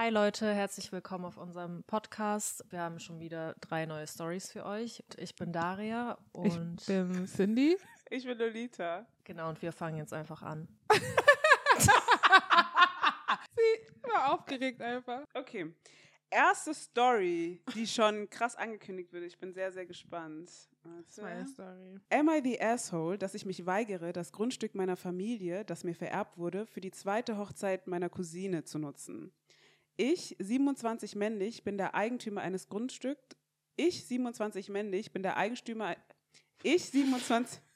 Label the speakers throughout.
Speaker 1: Hi Leute, herzlich willkommen auf unserem Podcast. Wir haben schon wieder drei neue Stories für euch. Ich bin Daria und
Speaker 2: ich bin Cindy.
Speaker 3: Ich bin Lolita.
Speaker 1: Genau, und wir fangen jetzt einfach an.
Speaker 2: Sie war aufgeregt einfach.
Speaker 3: Okay. Erste Story, die schon krass angekündigt wird. Ich bin sehr, sehr gespannt.
Speaker 2: Meine Story.
Speaker 3: Am I the asshole, dass ich mich weigere, das Grundstück meiner Familie, das mir vererbt wurde, für die zweite Hochzeit meiner Cousine zu nutzen? Ich, 27 männlich, bin der Eigentümer eines Grundstücks. Ich, 27 männlich, bin der Eigentümer. Ich, 27.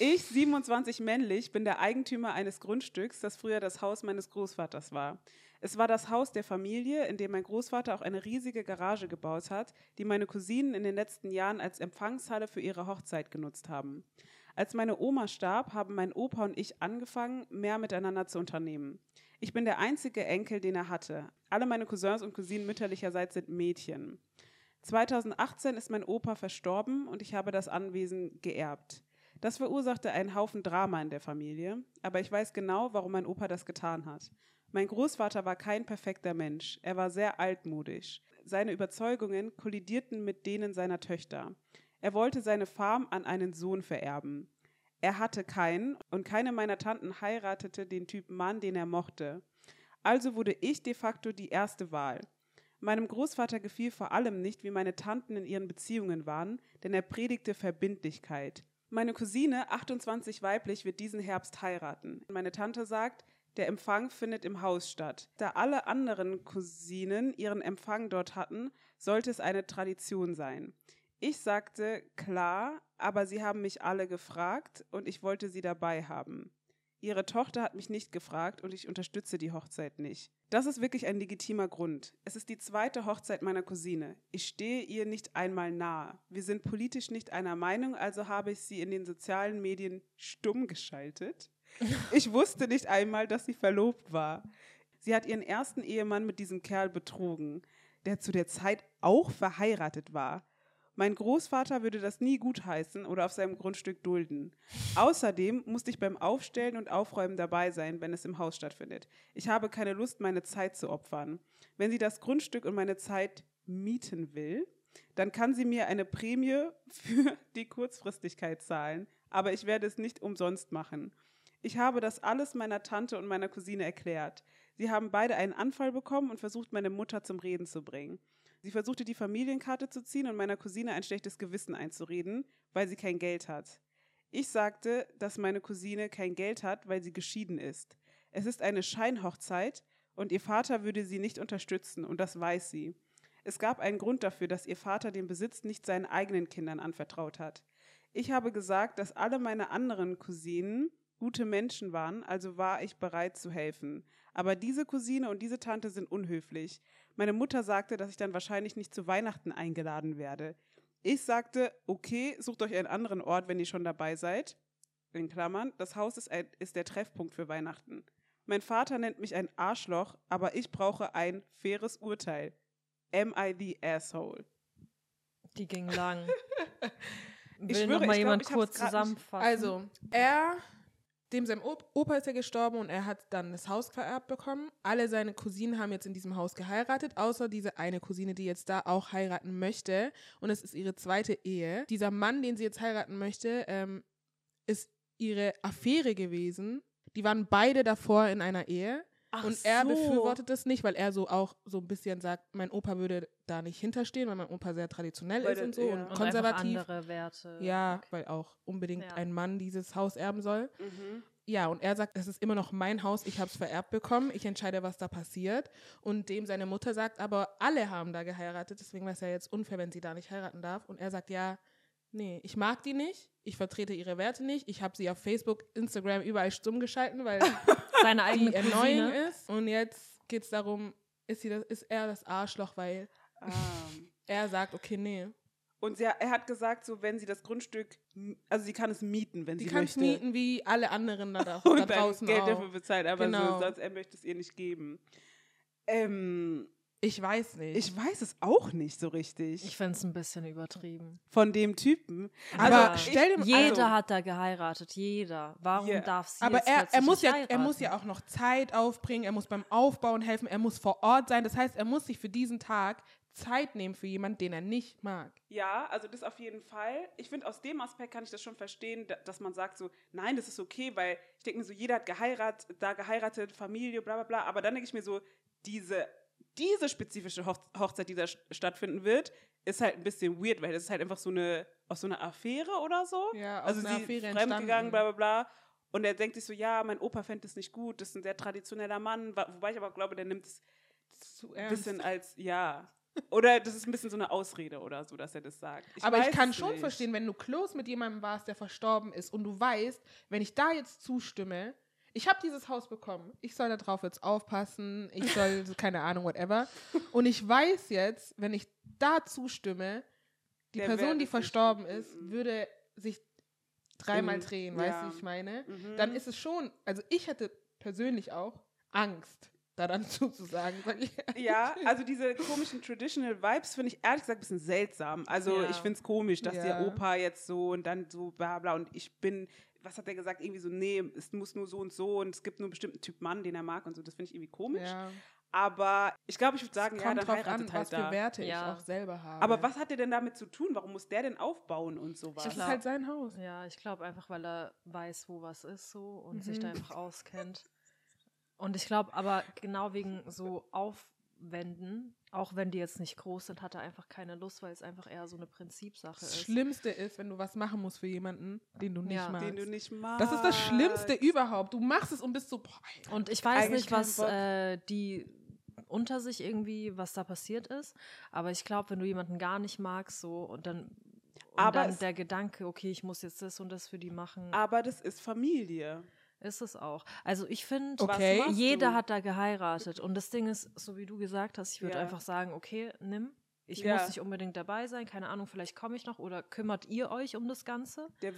Speaker 3: Ich, 27 männlich, bin der Eigentümer eines Grundstücks, das früher das Haus meines Großvaters war. Es war das Haus der Familie, in dem mein Großvater auch eine riesige Garage gebaut hat, die meine Cousinen in den letzten Jahren als Empfangshalle für ihre Hochzeit genutzt haben. Als meine Oma starb, haben mein Opa und ich angefangen, mehr miteinander zu unternehmen. Ich bin der einzige Enkel, den er hatte. Alle meine Cousins und Cousinen mütterlicherseits sind Mädchen. 2018 ist mein Opa verstorben und ich habe das Anwesen geerbt. Das verursachte einen Haufen Drama in der Familie, aber ich weiß genau, warum mein Opa das getan hat. Mein Großvater war kein perfekter Mensch, er war sehr altmodisch. Seine Überzeugungen kollidierten mit denen seiner Töchter. Er wollte seine Farm an einen Sohn vererben. Er hatte keinen und keine meiner Tanten heiratete den Typ Mann, den er mochte. Also wurde ich de facto die erste Wahl. Meinem Großvater gefiel vor allem nicht, wie meine Tanten in ihren Beziehungen waren, denn er predigte Verbindlichkeit. Meine Cousine, 28 weiblich, wird diesen Herbst heiraten. Meine Tante sagt, der Empfang findet im Haus statt. Da alle anderen Cousinen ihren Empfang dort hatten, sollte es eine Tradition sein. Ich sagte, klar, aber sie haben mich alle gefragt und ich wollte sie dabei haben. Ihre Tochter hat mich nicht gefragt und ich unterstütze die Hochzeit nicht. Das ist wirklich ein legitimer Grund. Es ist die zweite Hochzeit meiner Cousine. Ich stehe ihr nicht einmal nahe. Wir sind politisch nicht einer Meinung, also habe ich sie in den sozialen Medien stumm geschaltet. Ich wusste nicht einmal, dass sie verlobt war. Sie hat ihren ersten Ehemann mit diesem Kerl betrogen, der zu der Zeit auch verheiratet war. Mein Großvater würde das nie gutheißen oder auf seinem Grundstück dulden. Außerdem musste ich beim Aufstellen und Aufräumen dabei sein, wenn es im Haus stattfindet. Ich habe keine Lust, meine Zeit zu opfern. Wenn sie das Grundstück und meine Zeit mieten will, dann kann sie mir eine Prämie für die Kurzfristigkeit zahlen, aber ich werde es nicht umsonst machen. Ich habe das alles meiner Tante und meiner Cousine erklärt. Sie haben beide einen Anfall bekommen und versucht, meine Mutter zum Reden zu bringen. Sie versuchte die Familienkarte zu ziehen und meiner Cousine ein schlechtes Gewissen einzureden, weil sie kein Geld hat. Ich sagte, dass meine Cousine kein Geld hat, weil sie geschieden ist. Es ist eine Scheinhochzeit und ihr Vater würde sie nicht unterstützen und das weiß sie. Es gab einen Grund dafür, dass ihr Vater den Besitz nicht seinen eigenen Kindern anvertraut hat. Ich habe gesagt, dass alle meine anderen Cousinen gute Menschen waren, also war ich bereit zu helfen. Aber diese Cousine und diese Tante sind unhöflich. Meine Mutter sagte, dass ich dann wahrscheinlich nicht zu Weihnachten eingeladen werde. Ich sagte, okay, sucht euch einen anderen Ort, wenn ihr schon dabei seid. In Klammern, das Haus ist, ein, ist der Treffpunkt für Weihnachten. Mein Vater nennt mich ein Arschloch, aber ich brauche ein faires Urteil. Am I the asshole?
Speaker 1: Die ging lang. Will
Speaker 3: Ich schwöre,
Speaker 1: noch mal
Speaker 3: ich glaub,
Speaker 1: jemand
Speaker 3: ich hab's
Speaker 1: kurz zusammenfassen?
Speaker 2: Also, er, dem sein Op Opa ist ja gestorben und er hat dann das Haus vererbt bekommen. Alle seine Cousinen haben jetzt in diesem Haus geheiratet, außer diese eine Cousine, die jetzt da auch heiraten möchte. Und es ist ihre zweite Ehe. Dieser Mann, den sie jetzt heiraten möchte, ähm, ist ihre Affäre gewesen. Die waren beide davor in einer Ehe.
Speaker 1: Ach
Speaker 2: und er
Speaker 1: so.
Speaker 2: befürwortet das nicht, weil er so auch so ein bisschen sagt, mein Opa würde da nicht hinterstehen, weil mein Opa sehr traditionell
Speaker 3: Weil
Speaker 2: ist und so
Speaker 3: ja.
Speaker 2: und
Speaker 1: Und
Speaker 2: konservativ.
Speaker 1: andere Werte.
Speaker 2: Ja, weil auch unbedingt
Speaker 1: Ja.
Speaker 2: ein Mann dieses Haus erben soll.
Speaker 3: Mhm.
Speaker 2: Ja, und er sagt, es ist immer noch mein Haus, ich habe es vererbt bekommen, ich entscheide, was da passiert. Und dem seine Mutter sagt, aber alle haben da geheiratet, deswegen wäre es ja jetzt unfair, wenn sie da nicht heiraten darf. Und er sagt, ja, nee, ich mag die nicht, ich vertrete ihre Werte nicht, ich habe sie auf Facebook, Instagram überall stumm geschalten, weil
Speaker 1: Seine eigene
Speaker 2: die annoying
Speaker 1: Cousine.
Speaker 2: ist. Und jetzt geht es darum, ist, sie das, ist er das Arschloch, weil
Speaker 3: Ah.
Speaker 2: er sagt, okay, nee.
Speaker 3: Und sie, er hat gesagt, so wenn sie das Grundstück, also sie kann es mieten, wenn
Speaker 2: Die
Speaker 3: sie
Speaker 2: kann es
Speaker 3: möchte.
Speaker 2: mieten wie alle anderen da, da,
Speaker 3: und
Speaker 2: da draußen
Speaker 3: Geld
Speaker 2: auch.
Speaker 3: dafür bezahlt, aber
Speaker 2: Genau.
Speaker 3: so, sonst er möchte es ihr nicht geben. Ähm,
Speaker 2: Ich weiß nicht.
Speaker 3: Ich weiß es auch nicht so richtig.
Speaker 1: Ich finde es ein bisschen übertrieben.
Speaker 3: von dem Typen.
Speaker 2: Aber
Speaker 3: Also,
Speaker 2: stell dir mal-
Speaker 1: Jeder
Speaker 2: also-
Speaker 1: hat da geheiratet, jeder. Warum
Speaker 3: Ja.
Speaker 1: darf sie
Speaker 2: aber
Speaker 1: jetzt
Speaker 2: er, er, muss
Speaker 1: nicht
Speaker 2: ja, er muss
Speaker 1: heiraten?
Speaker 2: ja auch noch Zeit aufbringen, er muss beim Aufbauen helfen, er muss vor Ort sein. Das heißt, er muss sich für diesen Tag Zeit nehmen für jemanden, den er nicht mag.
Speaker 3: Ja, also das auf jeden Fall. Ich finde, aus dem Aspekt kann ich das schon verstehen, da- dass man sagt so, nein, das ist okay, weil ich denke mir so, jeder hat geheiratet, da geheiratet, Familie, bla bla bla. Aber dann denke ich mir so, diese, diese spezifische Hoch Hochzeit, die da st- stattfinden wird, ist halt ein bisschen weird, weil das ist halt einfach so eine, aus so einer Affäre oder so.
Speaker 2: Ja, aus
Speaker 3: also
Speaker 2: einer
Speaker 3: sie
Speaker 2: Affäre
Speaker 3: fremdgegangen, bla bla bla. Und er denkt sich so, ja, mein Opa fände es nicht gut, das ist ein sehr traditioneller Mann, wobei ich aber glaube, der nimmt es ein bisschen als, ja. Oder das ist ein bisschen so eine Ausrede oder so, dass er das sagt.
Speaker 2: aber ich kann schon
Speaker 3: nicht.
Speaker 2: verstehen, wenn du close mit jemandem warst, der verstorben ist und du weißt, wenn ich da jetzt zustimme, ich habe dieses Haus bekommen, ich soll darauf jetzt aufpassen, ich soll, so, keine Ahnung, whatever. Und ich weiß jetzt, wenn ich da zustimme, die
Speaker 3: Der
Speaker 2: Person, die verstorben ist, würde sich dreimal drehen, weißt
Speaker 3: Ja.
Speaker 2: du, wie ich meine?
Speaker 3: Mhm.
Speaker 2: Dann ist es schon, also ich hätte persönlich auch Angst, da dann zuzusagen.
Speaker 3: Ja, also diese komischen Traditional Vibes finde ich ehrlich gesagt ein bisschen seltsam. Also
Speaker 1: Ja.
Speaker 3: ich finde es komisch, dass
Speaker 2: Ja.
Speaker 3: der Opa jetzt so und dann so bla bla und ich bin, was hat er gesagt, irgendwie so, nee, es muss nur so und so und es gibt nur einen bestimmten Typ Mann, den er mag und so, das finde ich irgendwie komisch.
Speaker 2: Ja.
Speaker 3: Aber ich glaube, ich würde sagen, ja, dann
Speaker 2: drauf
Speaker 3: heiratet
Speaker 2: an,
Speaker 3: halt
Speaker 2: was für
Speaker 3: da.
Speaker 2: Werte
Speaker 1: Ja.
Speaker 2: ich auch selber habe.
Speaker 3: Aber was hat der denn damit zu tun? Warum muss der denn aufbauen und sowas?
Speaker 2: Das ist halt sein Haus.
Speaker 1: Ja, ich glaube einfach, weil er weiß, wo was ist so und sich
Speaker 2: Mhm.
Speaker 1: da einfach auskennt. Und ich glaube aber genau wegen so Aufwänden, auch wenn die jetzt nicht groß sind, hat er einfach keine Lust, weil es einfach eher so eine Prinzipsache
Speaker 2: Das
Speaker 1: ist.
Speaker 2: Schlimmste ist, wenn du was machen musst für jemanden, den du nicht
Speaker 1: Ja.
Speaker 2: magst.
Speaker 3: den du nicht magst.
Speaker 2: das ist das Schlimmste überhaupt. Du machst es und bist so, boah.
Speaker 1: Und ich weiß nicht, was äh, die unter sich irgendwie, was da passiert ist. Aber ich glaube, wenn du jemanden gar nicht magst, so und dann, und
Speaker 3: Aber
Speaker 1: dann der Gedanke, okay, ich muss jetzt das und das für die machen,
Speaker 3: Aber das ist Familie.
Speaker 1: Ist es auch. Also ich finde,
Speaker 2: Okay.
Speaker 1: Jeder
Speaker 3: du?
Speaker 1: hat da geheiratet. Und das Ding ist, so wie du gesagt hast, ich würde
Speaker 3: Ja.
Speaker 1: einfach sagen, okay, nimm. Ich
Speaker 3: Ja.
Speaker 1: muss nicht unbedingt dabei sein, keine Ahnung, vielleicht komme ich noch oder kümmert ihr euch um das Ganze.
Speaker 3: Der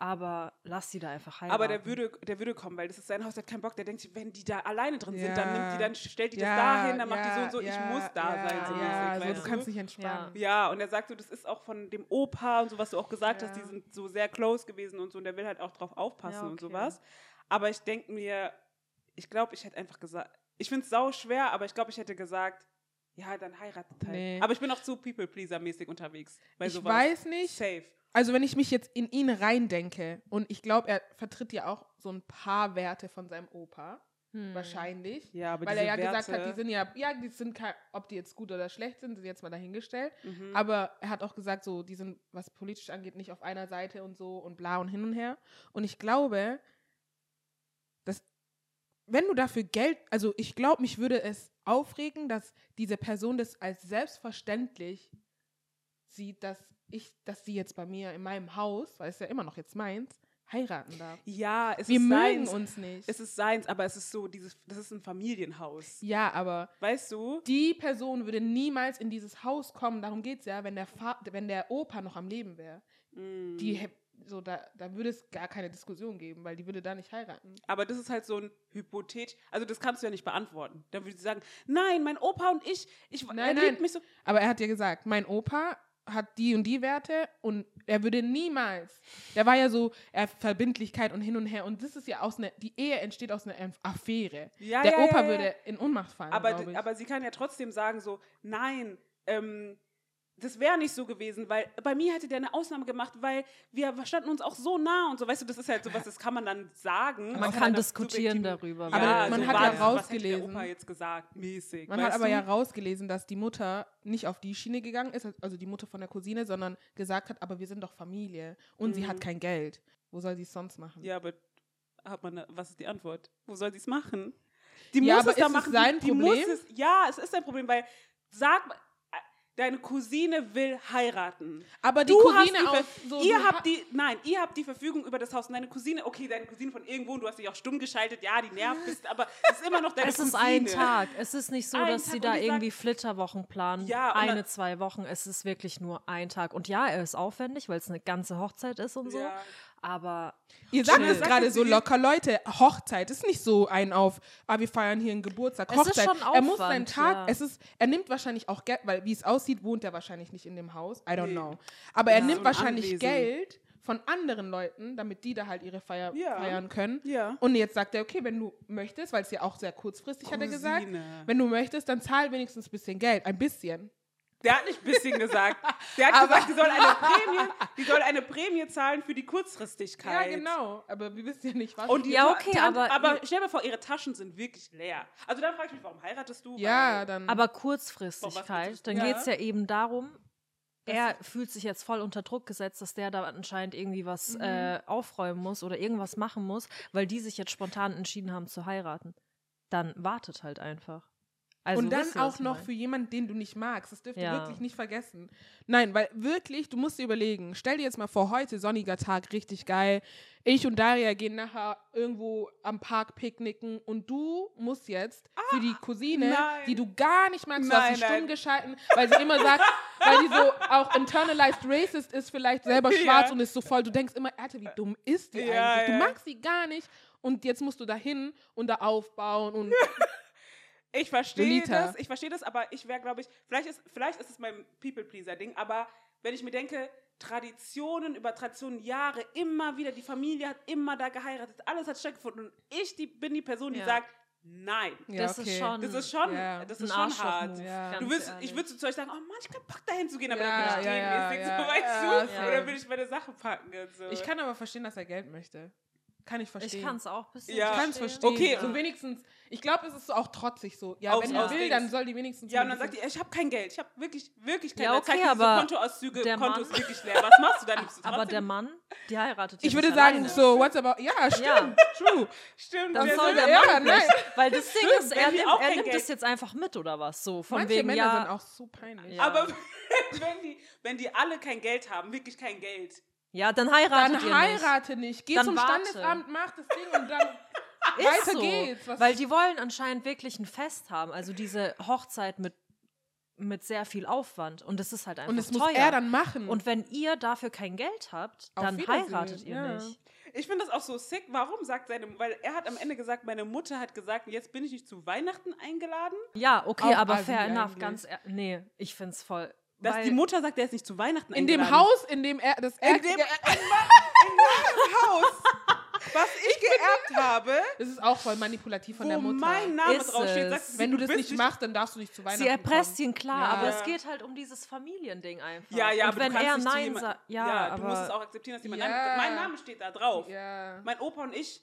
Speaker 1: Aber lasst sie da einfach heiraten.
Speaker 3: aber der würde, der würde kommen, weil das ist sein Haus, der hat keinen Bock. Der denkt, sich, wenn die da alleine drin sind, dann
Speaker 2: Ja.
Speaker 3: nimmt die, dann stellt die
Speaker 2: Ja,
Speaker 3: das dahin, dann macht die so
Speaker 2: ja,
Speaker 3: und so.
Speaker 2: ja,
Speaker 3: ich muss da
Speaker 2: ja,
Speaker 3: sein, so
Speaker 2: ja,
Speaker 3: mäßig.
Speaker 2: also du kannst nicht entspannen.
Speaker 3: Ja, und er sagt so, das ist auch von dem Opa und so, was du auch gesagt hast,
Speaker 2: Ja.
Speaker 3: die sind so sehr close gewesen und so, und der will halt auch drauf aufpassen
Speaker 1: Ja,
Speaker 3: und
Speaker 1: okay.
Speaker 3: sowas. Aber ich denke mir, ich glaube, ich hätte einfach gesagt, ich finde es sau schwer, aber ich glaube, ich hätte gesagt, ja, dann heiratet halt.
Speaker 2: Nee.
Speaker 3: Aber ich bin auch zu People-Pleaser-mäßig unterwegs.
Speaker 2: Ich
Speaker 3: sowas.
Speaker 2: weiß nicht.
Speaker 3: Safe.
Speaker 2: Also wenn ich mich jetzt in ihn reindenke und ich glaube, er vertritt ja auch so ein paar Werte von seinem Opa,
Speaker 1: Hm.
Speaker 2: wahrscheinlich.
Speaker 3: Ja, aber
Speaker 2: Weil er ja gesagt
Speaker 3: Werte,
Speaker 2: hat, die sind ja, ja, die sind ob die jetzt gut oder schlecht sind, sind jetzt mal dahingestellt.
Speaker 3: Mhm.
Speaker 2: Aber er hat auch gesagt, so, die sind, was politisch angeht, nicht auf einer Seite und so und bla und hin und her. Und ich glaube, wenn du dafür Geld, also ich glaube, mich würde es aufregen, dass diese Person das als selbstverständlich sieht, dass ich, dass sie jetzt bei mir in meinem Haus, weil es ja immer noch jetzt meins, heiraten darf.
Speaker 3: ja, es
Speaker 2: Wir
Speaker 3: ist
Speaker 2: mögen
Speaker 3: seins.
Speaker 2: uns nicht.
Speaker 3: Es ist seins, aber es ist so, dieses, das ist ein Familienhaus.
Speaker 2: ja, aber
Speaker 3: Weißt du?
Speaker 2: die Person würde niemals in dieses Haus kommen, darum geht es ja, wenn der, Fa wenn der Opa noch am Leben wäre.
Speaker 3: Mm.
Speaker 2: Die, so, da, da würde es gar keine Diskussion geben, weil die würde da nicht heiraten.
Speaker 3: Aber das ist halt so ein Hypothetisch, also das kannst du ja nicht beantworten. Dann würde sie sagen, nein, mein Opa und ich, ich
Speaker 2: Nein,
Speaker 3: er
Speaker 2: nein.
Speaker 3: mich so.
Speaker 2: Aber er hat ja gesagt, mein Opa hat die und die Werte und er würde niemals, der war ja so, er Verbindlichkeit und hin und her und das ist ja aus einer, die Ehe entsteht aus einer Affäre.
Speaker 3: Ja,
Speaker 2: der
Speaker 3: ja,
Speaker 2: Opa
Speaker 3: ja,
Speaker 2: würde in Ohnmacht fallen,
Speaker 3: Aber, aber sie kann ja trotzdem sagen so, nein, ähm, das wäre nicht so gewesen, weil bei mir hätte der eine Ausnahme gemacht, weil wir standen uns auch so nah und so, weißt du, das ist halt sowas, das kann man dann sagen.
Speaker 1: Man kann diskutieren darüber.
Speaker 2: Aber man
Speaker 3: so
Speaker 2: hat ja
Speaker 3: das,
Speaker 2: rausgelesen-
Speaker 3: Was der Opa jetzt gesagt, mäßig.
Speaker 2: Man hat aber
Speaker 3: du?
Speaker 2: ja rausgelesen, dass die Mutter nicht auf die Schiene gegangen ist, also die Mutter von der Cousine, sondern gesagt hat, aber wir sind doch Familie und sie
Speaker 3: Mhm.
Speaker 2: hat kein Geld. Wo soll sie es sonst machen?
Speaker 3: Ja, aber hat man, was ist die Antwort? Wo soll sie es machen? Die
Speaker 2: Ja,
Speaker 3: muss
Speaker 2: aber
Speaker 3: es da
Speaker 2: ist es
Speaker 3: machen.
Speaker 2: sein
Speaker 3: die, die
Speaker 2: Problem?
Speaker 3: Es, ja, es ist ein Problem, weil sag mal, deine Cousine will heiraten.
Speaker 2: Aber die
Speaker 3: Du
Speaker 2: Cousine
Speaker 3: die
Speaker 2: auch so.
Speaker 3: ihr habt
Speaker 2: ha-
Speaker 3: die, nein, ihr habt die Verfügung über das Haus. Und deine Cousine, okay, deine Cousine von irgendwo, und du hast dich auch stumm geschaltet, ja, die nervt bist, aber es ist immer noch deine
Speaker 1: es ist
Speaker 3: Cousine.
Speaker 1: ein Tag. Es ist nicht so,
Speaker 3: Ein
Speaker 1: dass
Speaker 3: Tag
Speaker 1: sie da
Speaker 3: die sagt-
Speaker 1: irgendwie Flitterwochen planen.
Speaker 3: Ja,
Speaker 1: eine,
Speaker 3: dann-
Speaker 1: zwei Wochen. Es ist wirklich nur ein Tag. Und ja, er ist aufwendig, weil es eine ganze Hochzeit ist und so.
Speaker 3: Ja.
Speaker 1: Aber
Speaker 2: Ihr sagt es gerade so locker, Leute, Hochzeit ist nicht so ein auf, ah, wir feiern hier einen Geburtstag.
Speaker 1: Es ist
Speaker 2: Hochzeit.
Speaker 1: schon
Speaker 2: er muss seinen
Speaker 1: Aufwand,
Speaker 2: Tag,
Speaker 1: ja.
Speaker 2: es ist, er nimmt wahrscheinlich auch Geld, weil wie es aussieht, wohnt er wahrscheinlich nicht in dem Haus. I don't
Speaker 3: Nee.
Speaker 2: know. Aber er
Speaker 3: Ja.
Speaker 2: nimmt
Speaker 3: So ein
Speaker 2: wahrscheinlich
Speaker 3: Anwesen.
Speaker 2: Geld von anderen Leuten, damit die da halt ihre Feier
Speaker 3: Ja.
Speaker 2: feiern können.
Speaker 3: Ja.
Speaker 2: Und jetzt sagt er, okay, wenn du möchtest, weil es ja auch sehr kurzfristig hat er gesagt,
Speaker 3: Cousine.
Speaker 2: wenn du möchtest, dann zahl wenigstens ein bisschen Geld. Ein bisschen.
Speaker 3: Der hat nicht ein bisschen gesagt. Der hat
Speaker 2: Aber-
Speaker 3: gesagt, die soll, eine Prämie, die soll eine Prämie zahlen für die
Speaker 2: Ja,
Speaker 3: Kurzfristigkeit.
Speaker 2: genau. Aber wir wissen ja nicht, was.
Speaker 3: Und die
Speaker 1: Ja, okay,
Speaker 3: Ta-
Speaker 1: aber-
Speaker 3: aber stell dir vor, ihre Taschen sind wirklich leer. Also dann frage ich mich, warum heiratest du?
Speaker 2: ja,
Speaker 3: Weil-
Speaker 2: dann.
Speaker 1: Aber Kurzfristigkeit, dann
Speaker 3: Ja.
Speaker 1: geht es ja eben darum, er fühlt sich jetzt voll unter Druck gesetzt, dass der da anscheinend irgendwie was
Speaker 2: Mhm.
Speaker 1: äh, aufräumen muss oder irgendwas machen muss, weil die sich jetzt spontan entschieden haben zu heiraten. Dann wartet halt einfach. Also,
Speaker 2: und dann
Speaker 1: ihr,
Speaker 2: auch noch für jemanden, den du nicht magst. Das dürft ihr
Speaker 1: Ja.
Speaker 2: wirklich nicht vergessen. Nein, weil wirklich, du musst dir überlegen, stell dir jetzt mal vor, heute sonniger Tag, richtig geil. Ich und Daria gehen nachher irgendwo am Park picknicken und du musst jetzt für die Cousine,
Speaker 3: nein.
Speaker 2: die du gar nicht magst, du hast
Speaker 3: Nein,
Speaker 2: sie
Speaker 3: nein.
Speaker 2: stumm geschalten, weil sie immer sagt, weil die so auch internalized racist ist, vielleicht selber schwarz
Speaker 3: Ja.
Speaker 2: und ist so voll. Du denkst immer, Alter, wie dumm ist die
Speaker 3: Ja,
Speaker 2: eigentlich? Du magst sie gar nicht. Und jetzt musst du da hin und da aufbauen und
Speaker 3: Ich verstehe
Speaker 2: Lolita.
Speaker 3: das, ich verstehe das, aber ich wäre, glaube ich, vielleicht ist, vielleicht ist es mein People-Pleaser-Ding, aber wenn ich mir denke, Traditionen über Traditionen, Jahre, immer wieder, die Familie hat immer da geheiratet, alles hat stattgefunden und ich die, bin die Person, die
Speaker 1: Ja.
Speaker 3: sagt, nein.
Speaker 2: ja,
Speaker 1: das
Speaker 2: okay.
Speaker 1: ist schon,
Speaker 3: Das ist schon,
Speaker 2: Ja.
Speaker 3: das ist schon hart.
Speaker 2: Ja.
Speaker 3: Du willst, ich würde zu euch sagen, oh Mann, ich keinen Bock dahin zu gehen, aber
Speaker 2: Ja,
Speaker 3: dann will ich
Speaker 2: ja, ja, ja,
Speaker 3: so, weißt
Speaker 2: ja,
Speaker 3: du?
Speaker 1: ja.
Speaker 3: Oder will ich meine Sachen packen und so.
Speaker 2: Ich kann aber verstehen, dass er Geld möchte. Kann ich verstehen.
Speaker 1: Ich kann es auch ein bisschen
Speaker 3: Ja.
Speaker 2: Ich kann es verstehen.
Speaker 3: Okay,
Speaker 2: so
Speaker 3: und-
Speaker 2: wenigstens, ich glaube, es ist so auch trotzig so. Ja,
Speaker 3: Aus-
Speaker 2: wenn die will, dann soll die wenigstens.
Speaker 3: ja, und
Speaker 2: so
Speaker 3: dann sagt die, ich habe kein Geld, ich habe wirklich, wirklich kein
Speaker 1: Ja,
Speaker 3: Geld.
Speaker 1: Okay,
Speaker 3: diese
Speaker 1: aber
Speaker 3: Kontoauszüge,
Speaker 1: der
Speaker 3: Konto
Speaker 1: Mann-
Speaker 3: ist wirklich leer. Was machst du dann? Nimmst du
Speaker 1: Aber der Mann, die heiratet
Speaker 2: ich
Speaker 1: ja
Speaker 2: würde sagen,
Speaker 1: alleine.
Speaker 2: so, what's about. Ja, stimmt.
Speaker 1: Ja.
Speaker 2: True.
Speaker 3: Stimmt,
Speaker 1: Dann soll der
Speaker 2: ja,
Speaker 1: Mann
Speaker 2: nein.
Speaker 1: nicht. Weil das Ding ist, er nimmt,
Speaker 3: auch
Speaker 1: er nimmt
Speaker 3: Geld-
Speaker 1: es jetzt einfach mit oder was? So, von
Speaker 2: Manche
Speaker 1: wegen,
Speaker 2: Männer
Speaker 1: ja,
Speaker 2: sind auch so peinlich.
Speaker 1: Ja.
Speaker 3: Aber wenn die, wenn die alle kein Geld haben, wirklich kein Geld.
Speaker 1: Ja, dann heiratet
Speaker 2: Dann
Speaker 1: ihr nicht.
Speaker 2: heirate nicht. Geh
Speaker 1: Dann
Speaker 2: zum
Speaker 1: warte.
Speaker 2: Standesamt, mach das Ding und dann weiter
Speaker 1: so,
Speaker 2: geht's. Was
Speaker 1: Weil die wollen anscheinend wirklich ein Fest haben. Also diese Hochzeit mit, mit sehr viel Aufwand. Und das ist halt einfach
Speaker 2: und das
Speaker 1: teuer.
Speaker 2: muss er dann machen.
Speaker 1: Und wenn ihr dafür kein Geld habt,
Speaker 2: Auf
Speaker 1: dann heiratet ihr
Speaker 2: ja.
Speaker 1: nicht.
Speaker 3: Ich finde das auch so sick. Warum sagt seine, weil er hat am Ende gesagt, meine Mutter hat gesagt, jetzt bin ich nicht zu Weihnachten eingeladen.
Speaker 1: Ja, okay,
Speaker 2: Auch
Speaker 1: aber fair enough,
Speaker 2: eigentlich.
Speaker 1: ganz Nee, ich find's voll.
Speaker 3: Dass
Speaker 1: weil-
Speaker 3: die Mutter sagt, er ist nicht zu Weihnachten
Speaker 2: in
Speaker 3: eingeladen.
Speaker 2: dem Haus, in dem er das er,
Speaker 3: In dem-
Speaker 2: er,
Speaker 3: Haus, was ich geerbt habe,
Speaker 2: das ist auch voll manipulativ von
Speaker 3: wo
Speaker 2: der Mutter.
Speaker 3: mein Name
Speaker 1: Ist
Speaker 3: draufsteht, sagt sie,
Speaker 2: wenn du das nicht machst, dann darfst du nicht zu Weihnachten
Speaker 1: Sie erpresst
Speaker 2: kommen.
Speaker 1: ihn, klar,
Speaker 2: Ja.
Speaker 1: aber
Speaker 3: Ja.
Speaker 1: es geht halt um dieses Familiending einfach.
Speaker 3: Ja, ja,
Speaker 1: Und
Speaker 3: aber
Speaker 1: wenn
Speaker 3: du
Speaker 1: er Nein sagt, ja,
Speaker 3: du musst es
Speaker 1: aber
Speaker 3: auch akzeptieren, dass jemand
Speaker 2: Ja.
Speaker 3: Nein Mein Name steht da drauf.
Speaker 2: Ja.
Speaker 3: Mein Opa und ich.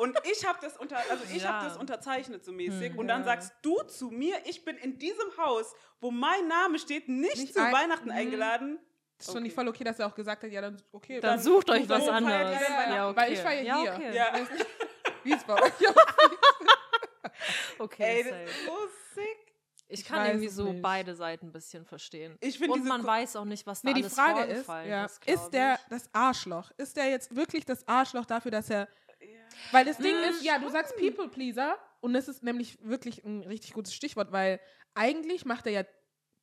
Speaker 3: Und ich habe das unter, also ich
Speaker 1: Ja.
Speaker 3: habe das unterzeichnet so mäßig.
Speaker 1: Hm.
Speaker 3: und dann sagst du zu mir, ich bin in diesem Haus, wo mein Name steht, nicht,
Speaker 2: Nicht
Speaker 3: zu
Speaker 2: ein-
Speaker 3: Weihnachten
Speaker 2: Mhm.
Speaker 3: eingeladen.
Speaker 2: Das ist schon
Speaker 3: Okay.
Speaker 2: nicht voll okay, dass er auch gesagt hat, ja, dann okay.
Speaker 1: dann
Speaker 3: dann
Speaker 1: sucht euch was
Speaker 3: ihr
Speaker 1: anderes. Ja, okay.
Speaker 2: Weil ich war ja hier.
Speaker 1: okay.
Speaker 3: Ja.
Speaker 2: Wie es bei euch
Speaker 1: Okay,
Speaker 3: Ey, das ist so sick.
Speaker 1: Ich
Speaker 2: Ich
Speaker 1: kann irgendwie so
Speaker 2: nicht.
Speaker 1: beide Seiten ein bisschen verstehen.
Speaker 3: Ich finde
Speaker 1: Und
Speaker 3: diese
Speaker 1: man
Speaker 3: Ko-
Speaker 1: weiß auch nicht, was da
Speaker 2: Nee, die
Speaker 1: alles
Speaker 2: Frage ist, ja,
Speaker 1: ist,
Speaker 2: ist der
Speaker 1: ich.
Speaker 2: das Arschloch? Ist der jetzt wirklich das Arschloch dafür, dass er. Weil das Ding
Speaker 1: Mm,
Speaker 2: ist, ja, du sagst People Pleaser und das ist nämlich wirklich ein richtig gutes Stichwort, weil eigentlich macht er ja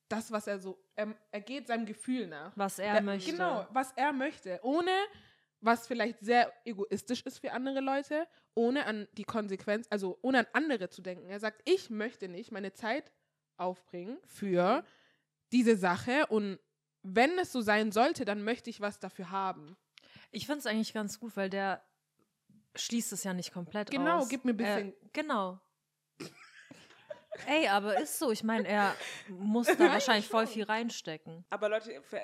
Speaker 2: das, was er so. Er, er geht seinem Gefühl nach.
Speaker 1: was er
Speaker 2: Der-
Speaker 1: möchte.
Speaker 2: Genau, was er möchte. Ohne, was vielleicht sehr egoistisch ist für andere Leute, ohne an die Konsequenz, also ohne an andere zu denken. Er sagt, ich möchte nicht meine Zeit aufbringen für diese Sache und wenn es so sein sollte, dann möchte ich was dafür haben.
Speaker 1: Ich finde es eigentlich ganz gut, weil der schließt es ja nicht komplett
Speaker 2: Genau,
Speaker 1: aus.
Speaker 2: gib mir ein bisschen-
Speaker 1: Äh, genau. Ey, aber ist so. Ich meine, er muss da wahrscheinlich voll viel reinstecken.
Speaker 3: Aber Leute, ihr ver-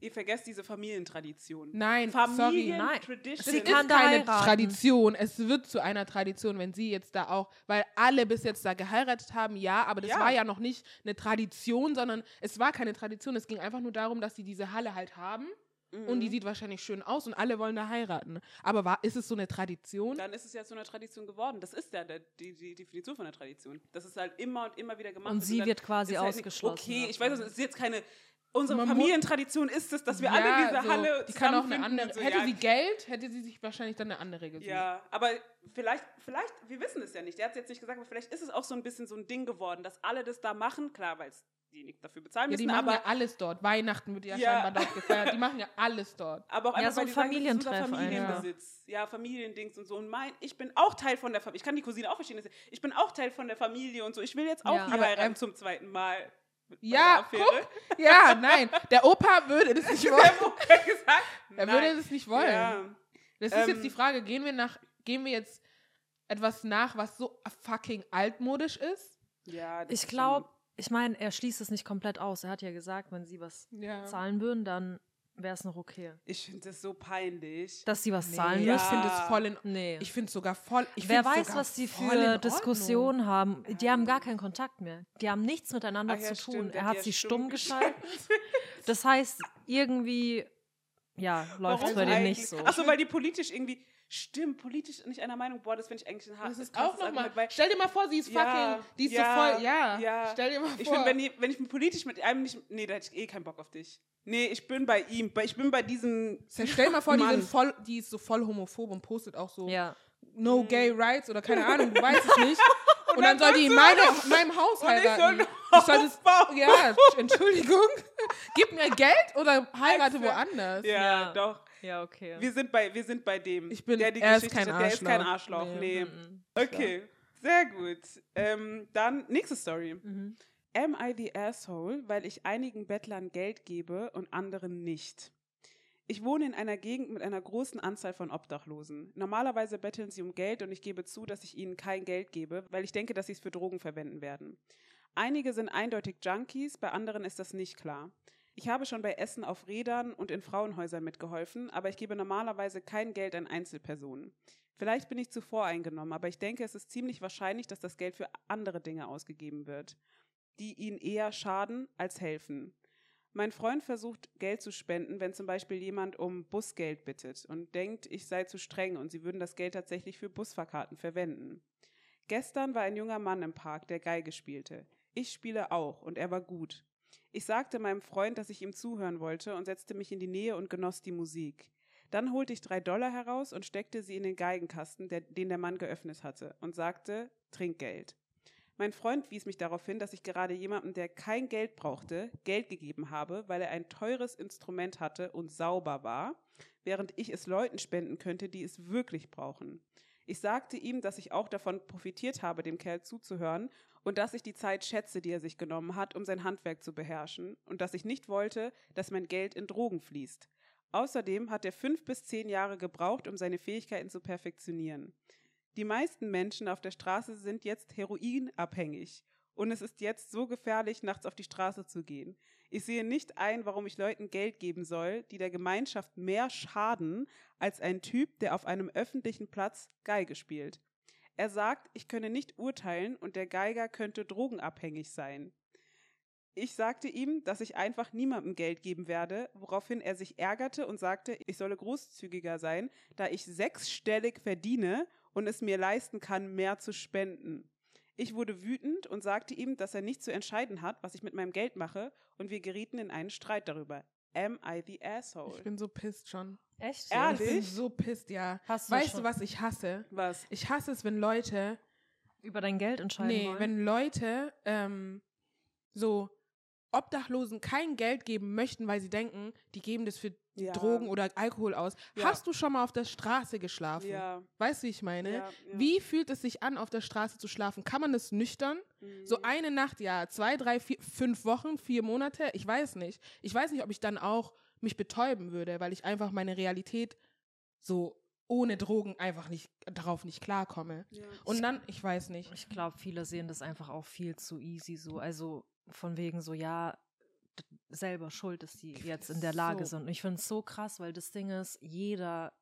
Speaker 3: ihr vergesst diese Familientradition.
Speaker 2: Nein, sorry.
Speaker 3: Familien
Speaker 1: Nein.
Speaker 3: Tradition.
Speaker 2: Es
Speaker 1: Sie
Speaker 2: ist
Speaker 1: kann da
Speaker 2: keine
Speaker 1: heiraten.
Speaker 2: Tradition. Es wird zu einer Tradition, wenn sie jetzt da auch, weil alle bis jetzt da geheiratet haben, ja, aber das
Speaker 3: Ja.
Speaker 2: war ja noch nicht eine Tradition, sondern es war keine Tradition. Es ging einfach nur darum, dass sie diese Halle halt haben und
Speaker 3: Mhm.
Speaker 2: die sieht wahrscheinlich schön aus und alle wollen da heiraten. Aber war, ist es so eine Tradition?
Speaker 3: Dann ist es ja zu einer Tradition geworden. Das ist ja der, die, die Definition von der Tradition. Das ist halt immer und immer wieder gemacht.
Speaker 1: Und sie
Speaker 3: dann
Speaker 1: wird quasi
Speaker 3: halt nicht-
Speaker 1: ausgeschlossen.
Speaker 3: Okay, ich weiß, es ist jetzt keine. Unsere
Speaker 2: Man
Speaker 3: Familientradition ist es, dass wir alle in dieser
Speaker 2: so,
Speaker 3: Halle
Speaker 2: die kann auch eine andere.
Speaker 3: so,
Speaker 2: hätte
Speaker 3: ja,
Speaker 2: sie Geld, hätte sie sich wahrscheinlich dann eine andere gesucht.
Speaker 3: Ja, aber vielleicht, vielleicht, wir wissen es ja nicht. Der hat es jetzt nicht gesagt, aber vielleicht ist es auch so ein bisschen so ein Ding geworden, dass alle das da machen. Klar, weil es die nichts dafür bezahlen
Speaker 2: Ja,
Speaker 3: müssen,
Speaker 2: die machen
Speaker 3: aber,
Speaker 2: ja alles dort. Weihnachten wird ja,
Speaker 3: Ja.
Speaker 2: scheinbar dort gefeiert. Die machen ja alles dort.
Speaker 3: aber auch
Speaker 1: Ja,
Speaker 3: einfach,
Speaker 1: so ein Familientreff.
Speaker 3: Familienbesitz. Ja. Familiendings und so. Und mein, ich bin auch Teil von der Familie. Ich kann die Cousine auch verstehen. Ich bin auch Teil von der Familie und so. Ich will jetzt auch
Speaker 1: Ja.
Speaker 3: hier
Speaker 2: Aber,
Speaker 3: heiraten
Speaker 2: ähm,
Speaker 3: zum zweiten Mal. Mit
Speaker 2: Ja,
Speaker 3: Affäre.
Speaker 2: Ja, nein. Der Opa würde das nicht wollen.
Speaker 3: Gesagt,
Speaker 2: Er würde das nicht wollen.
Speaker 3: Ja.
Speaker 2: Das ist
Speaker 3: Ähm,
Speaker 2: jetzt die Frage, gehen wir nach, gehen wir jetzt etwas nach, was so fucking altmodisch ist?
Speaker 3: Ja, das
Speaker 1: Ich glaube, ich meine, er schließt es nicht komplett aus. Er hat ja gesagt, wenn sie was
Speaker 2: Ja.
Speaker 1: zahlen würden, dann wäre es noch okay.
Speaker 3: Ich finde das so peinlich.
Speaker 1: Dass sie was
Speaker 2: Nee,
Speaker 1: zahlen
Speaker 2: ich
Speaker 1: müssen?
Speaker 2: finde es voll in
Speaker 1: Nee.
Speaker 2: Ich finde es sogar voll. Ich
Speaker 1: Wer weiß,
Speaker 2: sogar
Speaker 1: was die
Speaker 2: in
Speaker 1: für. Diskussionen haben. Die haben gar keinen Kontakt mehr. Die haben nichts miteinander
Speaker 3: Ach ja,
Speaker 1: zu tun.
Speaker 3: stimmt,
Speaker 1: er
Speaker 3: hat
Speaker 1: sie
Speaker 3: stumm
Speaker 1: stumm geschalten. Das heißt, irgendwie, ja, läuft es
Speaker 3: Warum
Speaker 1: bei dem
Speaker 3: eigentlich?
Speaker 1: nicht so.
Speaker 3: Achso, weil die politisch irgendwie. Stimmt, politisch nicht einer Meinung. Boah, das finde ich eigentlich ein
Speaker 2: Das
Speaker 3: hartes
Speaker 2: ist
Speaker 3: krasses
Speaker 2: auch nochmal. Stell dir mal vor, sie ist
Speaker 3: Ja,
Speaker 2: fucking. Die ist
Speaker 3: ja,
Speaker 2: so voll. Ja.
Speaker 3: ja.
Speaker 2: Stell dir mal vor.
Speaker 3: Ich finde, wenn, ich- wenn ich politisch mit einem nicht. Nee, da hätte ich eh keinen Bock auf dich. Nee, ich bin bei ihm. Bei- Ich bin bei diesem.
Speaker 2: Stell dir mal vor, die, sind voll, die ist so voll homophob und postet auch so
Speaker 1: ja.
Speaker 2: No
Speaker 3: Mhm.
Speaker 2: Gay Rights oder keine Ahnung, du weißt es nicht. Und, dann soll die in meine, in meinem Haus
Speaker 3: Und ich soll
Speaker 2: heiraten. Ich soll das, ja, Entschuldigung. Gib mir Geld oder heirate woanders.
Speaker 3: Ja,
Speaker 1: Ja.
Speaker 3: doch.
Speaker 1: Ja, okay.
Speaker 3: Wir sind bei, wir sind bei dem.
Speaker 2: Ich bin-
Speaker 3: der die
Speaker 2: er ist
Speaker 3: Geschichte
Speaker 2: kein
Speaker 3: Der ist kein
Speaker 2: Arschloch.
Speaker 3: Arschloch. Nee.
Speaker 1: Mhm.
Speaker 3: Okay, sehr gut. Ähm, dann nächste Story.
Speaker 1: Mhm.
Speaker 3: Am I the asshole, weil ich einigen Bettlern Geld gebe und anderen nicht? Ich wohne in einer Gegend mit einer großen Anzahl von Obdachlosen. Normalerweise betteln sie um Geld und ich gebe zu, dass ich ihnen kein Geld gebe, weil ich denke, dass sie es für Drogen verwenden werden. Einige sind eindeutig Junkies, bei anderen ist das nicht klar. Ich habe schon bei Essen auf Rädern und in Frauenhäusern mitgeholfen, aber ich gebe normalerweise kein Geld an Einzelpersonen. Vielleicht bin ich zu voreingenommen, aber ich denke, es ist ziemlich wahrscheinlich, dass das Geld für andere Dinge ausgegeben wird die ihnen eher schaden als helfen. Mein Freund versucht, Geld zu spenden, wenn zum Beispiel jemand um Busgeld bittet und denkt, ich sei zu streng und sie würden das Geld tatsächlich für Busfahrkarten verwenden. Gestern war ein junger Mann im Park, der Geige spielte. Ich spiele auch und er war gut. Ich sagte meinem Freund, dass ich ihm zuhören wollte und setzte mich in die Nähe und genoss die Musik. Dann holte ich drei Dollar heraus und steckte sie in den Geigenkasten, der, den der Mann geöffnet hatte, und sagte, Trinkgeld. Mein Freund wies mich darauf hin, dass ich gerade jemandem, der kein Geld brauchte, Geld gegeben habe, weil er ein teures Instrument hatte und sauber war, während ich es Leuten spenden könnte, die es wirklich brauchen. Ich sagte ihm, dass ich auch davon profitiert habe, dem Kerl zuzuhören und dass ich die Zeit schätze, die er sich genommen hat, um sein Handwerk zu beherrschen und dass ich nicht wollte, dass mein Geld in Drogen fließt. Außerdem hat er fünf bis zehn Jahre gebraucht, um seine Fähigkeiten zu perfektionieren. Die meisten Menschen auf der Straße sind jetzt heroinabhängig. Und es ist jetzt so gefährlich, nachts auf die Straße zu gehen. Ich sehe nicht ein, warum ich Leuten Geld geben soll, die der Gemeinschaft mehr schaden, als ein Typ, der auf einem öffentlichen Platz Geige spielt. Er sagt, ich könne nicht urteilen und der Geiger könnte drogenabhängig sein. Ich sagte ihm, dass ich einfach niemandem Geld geben werde, woraufhin er sich ärgerte und sagte, ich solle großzügiger sein, da ich sechsstellig verdiene und es mir leisten kann, mehr zu spenden. Ich wurde wütend und sagte ihm, dass er nicht zu entscheiden hat, was ich mit meinem Geld mache, und wir gerieten in einen Streit darüber. Am I the asshole?
Speaker 2: Ich bin so pisst schon.
Speaker 1: Echt?
Speaker 3: Ehrlich?
Speaker 2: Ich bin so pisst, ja.
Speaker 1: Hast du
Speaker 2: weißt
Speaker 1: schon
Speaker 2: du, was ich hasse?
Speaker 3: Was?
Speaker 2: Ich hasse es, wenn Leute,
Speaker 1: über dein Geld entscheiden
Speaker 2: nee,
Speaker 1: wollen?
Speaker 2: wenn Leute ähm, so Obdachlosen kein Geld geben möchten, weil sie denken, die geben das für
Speaker 3: Ja.
Speaker 2: Drogen oder Alkohol aus.
Speaker 3: Ja.
Speaker 2: Hast du schon mal auf der Straße geschlafen?
Speaker 3: Ja.
Speaker 2: Weißt du, wie ich meine?
Speaker 3: Ja, ja.
Speaker 2: Wie fühlt es sich an, auf der Straße zu schlafen? Kann man das nüchtern?
Speaker 3: Mhm.
Speaker 2: So eine Nacht, ja, zwei, drei, vier, fünf Wochen, vier Monate, ich weiß nicht. Ich weiß nicht, ob ich dann auch mich betäuben würde, weil ich einfach meine Realität so ohne Drogen einfach nicht darauf nicht klarkomme.
Speaker 3: Ja.
Speaker 2: Und dann, ich weiß nicht.
Speaker 1: Ich glaube, viele sehen das einfach auch viel zu easy so. Also von wegen so, ja, selber schuld, dass die jetzt in der Lage
Speaker 2: so-
Speaker 1: sind. Und ich finde es so krass, weil das Ding ist, jeder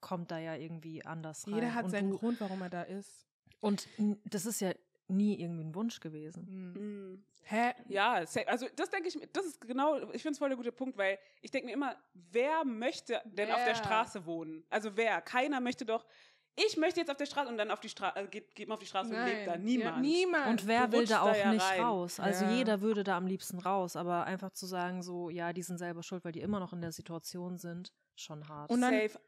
Speaker 1: kommt da ja irgendwie anders rein.
Speaker 2: Jeder hat
Speaker 1: und
Speaker 2: seinen
Speaker 1: du,
Speaker 2: Grund, warum er da ist.
Speaker 1: Und das ist ja nie irgendwie ein Wunsch gewesen.
Speaker 2: Hm.
Speaker 3: Mhm.
Speaker 2: Hä?
Speaker 3: Ja, also das denke ich, mir- das ist genau, ich finde es voll der gute Punkt, weil ich denke mir immer, wer möchte denn auf der
Speaker 2: Wer?
Speaker 3: Straße wohnen? Also wer? Keiner möchte doch, ich möchte jetzt auf der Straße und dann auf die Straße, äh, geht, geht man auf die Straße und lebt da.
Speaker 2: Ja,
Speaker 3: Niemand.
Speaker 2: niemand.
Speaker 1: Und wer
Speaker 3: du
Speaker 1: will da
Speaker 3: da
Speaker 1: auch
Speaker 3: ja
Speaker 1: nicht
Speaker 3: rein.
Speaker 1: raus? Also
Speaker 2: Ja.
Speaker 1: jeder würde da am liebsten raus, aber einfach zu sagen, so, ja, die sind selber schuld, weil die immer noch in der Situation sind, schon hart.
Speaker 2: Und dann-
Speaker 3: Safe.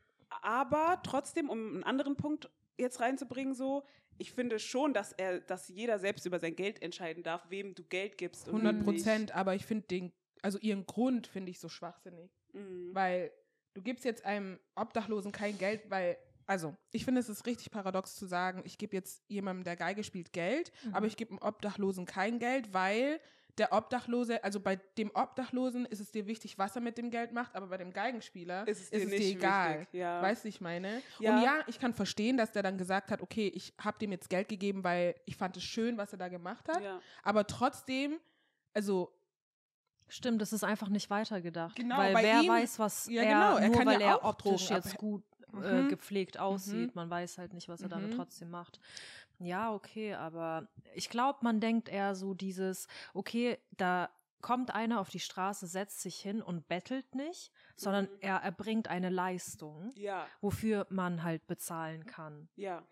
Speaker 3: Aber trotzdem, um einen anderen Punkt jetzt reinzubringen, so. Ich finde schon, dass er, dass jeder selbst über sein Geld entscheiden darf, wem du Geld gibst. und
Speaker 2: 100
Speaker 3: wem nicht.
Speaker 2: Prozent, aber ich finde den, also ihren Grund finde ich so schwachsinnig.
Speaker 3: Mhm.
Speaker 2: Weil du gibst jetzt einem Obdachlosen kein Geld, weil, also, ich finde, es ist richtig paradox zu sagen, ich gebe jetzt jemandem, der Geige spielt, Geld,
Speaker 1: Mhm.
Speaker 2: aber ich gebe einem Obdachlosen kein Geld, weil der Obdachlose, also bei dem Obdachlosen ist es dir wichtig, was er mit dem Geld macht, aber bei dem Geigenspieler
Speaker 3: Ist es
Speaker 2: ist
Speaker 3: dir
Speaker 2: es
Speaker 3: nicht
Speaker 2: dir egal.
Speaker 3: wichtig, ja.
Speaker 2: Weißt du, ich meine?
Speaker 3: Ja.
Speaker 2: Und ja, ich kann verstehen, dass der dann gesagt hat, okay, ich habe dem jetzt Geld gegeben, weil ich fand es schön, was er da gemacht hat.
Speaker 3: Ja.
Speaker 2: Aber trotzdem, also
Speaker 1: Stimmt, es ist einfach nicht weitergedacht.
Speaker 2: Genau,
Speaker 1: weil
Speaker 2: bei
Speaker 1: wer
Speaker 2: ihm-
Speaker 1: weiß, was
Speaker 2: Ja,
Speaker 1: er,
Speaker 2: genau, er
Speaker 1: nur
Speaker 2: kann
Speaker 1: weil
Speaker 2: ja
Speaker 1: er
Speaker 2: auch
Speaker 1: optisch
Speaker 2: Drogen
Speaker 1: jetzt gut äh,
Speaker 2: Mhm.
Speaker 1: gepflegt aussieht.
Speaker 2: Mhm.
Speaker 1: Man weiß halt nicht, was er
Speaker 2: Mhm.
Speaker 1: damit trotzdem macht. Ja, okay, aber ich glaube, man denkt eher so dieses, okay, da kommt einer auf die Straße, setzt sich hin und bettelt nicht, sondern
Speaker 3: Mhm.
Speaker 1: er erbringt eine Leistung,
Speaker 3: Ja,
Speaker 1: wofür man halt bezahlen kann.
Speaker 3: ja,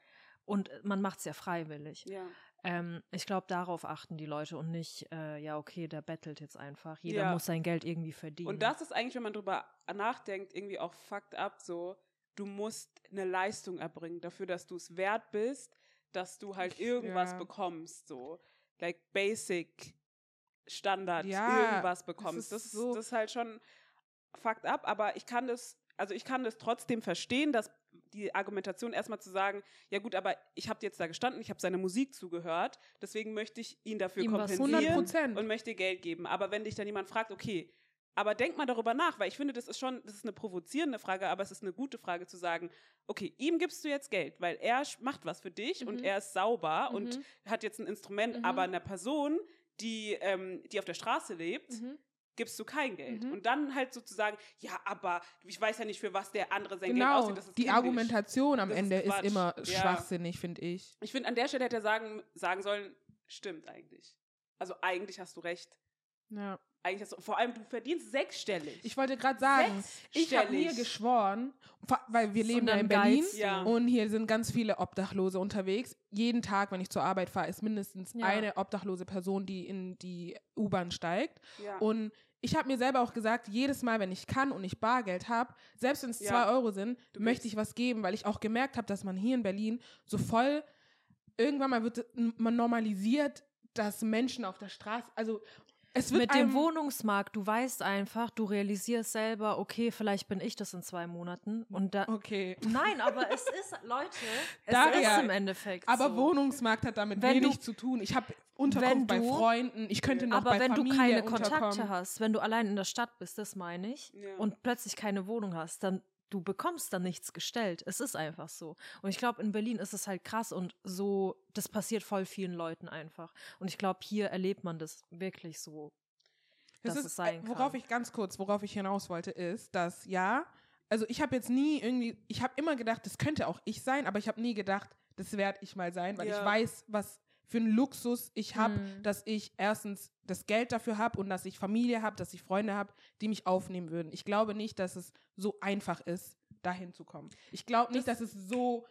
Speaker 1: Und man macht es ja freiwillig.
Speaker 3: ja.
Speaker 1: Ähm, ich glaube, darauf achten die Leute und nicht, äh, ja, okay, der bettelt jetzt einfach. Jeder
Speaker 3: Ja.
Speaker 1: muss sein Geld irgendwie verdienen.
Speaker 3: Und das ist eigentlich, wenn man drüber nachdenkt, irgendwie auch fucked up so. Du musst eine Leistung erbringen dafür, dass du es wert bist, dass du halt irgendwas
Speaker 2: Ja.
Speaker 3: bekommst, so. Like basic Standard,
Speaker 2: Ja,
Speaker 3: irgendwas
Speaker 2: das
Speaker 3: bekommst.
Speaker 2: ist
Speaker 3: Das ist,
Speaker 2: so-
Speaker 3: das ist halt schon fucked up, aber ich kann das, also ich kann das trotzdem verstehen, dass die Argumentation erstmal zu sagen, ja gut, aber ich habe jetzt da gestanden, ich habe seine Musik zugehört, deswegen möchte ich ihn dafür
Speaker 1: Ihm was
Speaker 2: 100
Speaker 3: kompensieren
Speaker 2: Prozent.
Speaker 3: und möchte Geld geben. Aber wenn dich dann jemand fragt, okay, aber denk mal darüber nach, weil ich finde, das ist schon, das ist eine provozierende Frage, aber es ist eine gute Frage zu sagen, okay, ihm gibst du jetzt Geld, weil er macht was für dich und
Speaker 1: Mhm.
Speaker 3: er ist sauber und
Speaker 1: Mhm.
Speaker 3: hat jetzt ein Instrument,
Speaker 1: Mhm.
Speaker 3: aber einer Person, die, ähm, die auf der Straße lebt,
Speaker 1: Mhm.
Speaker 3: gibst du kein Geld.
Speaker 2: Mhm.
Speaker 3: Und dann halt sozusagen, ja, aber ich weiß ja nicht, für was der andere sein Geld
Speaker 2: genau,
Speaker 3: aussieht. Das ist
Speaker 2: die
Speaker 3: kindisch.
Speaker 2: Argumentation am
Speaker 3: Das ist
Speaker 2: Ende ist,
Speaker 3: Quatsch.
Speaker 2: immer
Speaker 3: Ja.
Speaker 2: schwachsinnig, finde ich.
Speaker 3: Ich finde, an der Stelle hätte er sagen, sagen sollen, stimmt eigentlich. Also eigentlich hast du recht.
Speaker 2: Ja.
Speaker 3: Eigentlich hast du, vor allem, du verdienst sechsstellig.
Speaker 2: Ich wollte gerade sagen, ich habe mir geschworen, weil wir leben ja in Berlin
Speaker 1: du.
Speaker 3: Ja.
Speaker 2: und hier sind ganz viele Obdachlose unterwegs. Jeden Tag, wenn ich zur Arbeit fahre, ist mindestens
Speaker 1: Ja.
Speaker 2: eine obdachlose Person, die in die U-Bahn steigt.
Speaker 3: Ja.
Speaker 2: Und ich habe mir selber auch gesagt, jedes Mal, wenn ich kann und ich Bargeld habe, selbst wenn es
Speaker 3: Ja.
Speaker 2: zwei Euro sind,
Speaker 3: Du
Speaker 2: möchte ich was geben, weil ich auch gemerkt habe, dass man hier in Berlin so voll, irgendwann mal wird man normalisiert, dass Menschen auf der Straße, also
Speaker 1: Mit dem Wohnungsmarkt, du weißt einfach, du realisierst selber, okay, vielleicht bin ich das in zwei Monaten. Und da.
Speaker 2: Okay.
Speaker 1: Nein, aber es ist, Leute, es
Speaker 2: Daria,
Speaker 1: ist im Endeffekt.
Speaker 2: Aber
Speaker 1: so.
Speaker 2: Wohnungsmarkt hat damit
Speaker 1: Wenn
Speaker 2: wenig
Speaker 1: du-
Speaker 2: zu tun. Ich habe Unterkunft
Speaker 1: wenn
Speaker 2: bei
Speaker 1: du-
Speaker 2: Freunden, ich könnte noch
Speaker 1: aber
Speaker 2: bei
Speaker 1: wenn
Speaker 2: Familie
Speaker 1: du keine. Kontakte hast, wenn du allein in der Stadt bist, das meine ich,
Speaker 3: Ja.
Speaker 1: und plötzlich keine Wohnung hast, dann du bekommst dann nichts gestellt. Es ist einfach so. Und ich glaube, in Berlin ist es halt krass und so, das passiert voll vielen Leuten einfach. Und ich glaube, hier erlebt man das wirklich so.
Speaker 2: Das ist,
Speaker 1: es sein
Speaker 2: äh, worauf
Speaker 1: kann.
Speaker 2: ich ganz kurz, worauf ich hinaus wollte, ist, dass ja, also ich habe jetzt nie irgendwie, ich habe immer gedacht, das könnte auch ich sein, aber ich habe nie gedacht, das werde ich mal sein, weil
Speaker 3: Ja.
Speaker 2: ich weiß, was für einen Luxus ich habe,
Speaker 1: Mhm.
Speaker 2: dass ich erstens das Geld dafür habe und dass ich Familie habe, dass ich Freunde habe, die mich aufnehmen würden. Ich glaube nicht, dass es so einfach ist, dahin zu kommen. Ich glaube nicht, dass es so,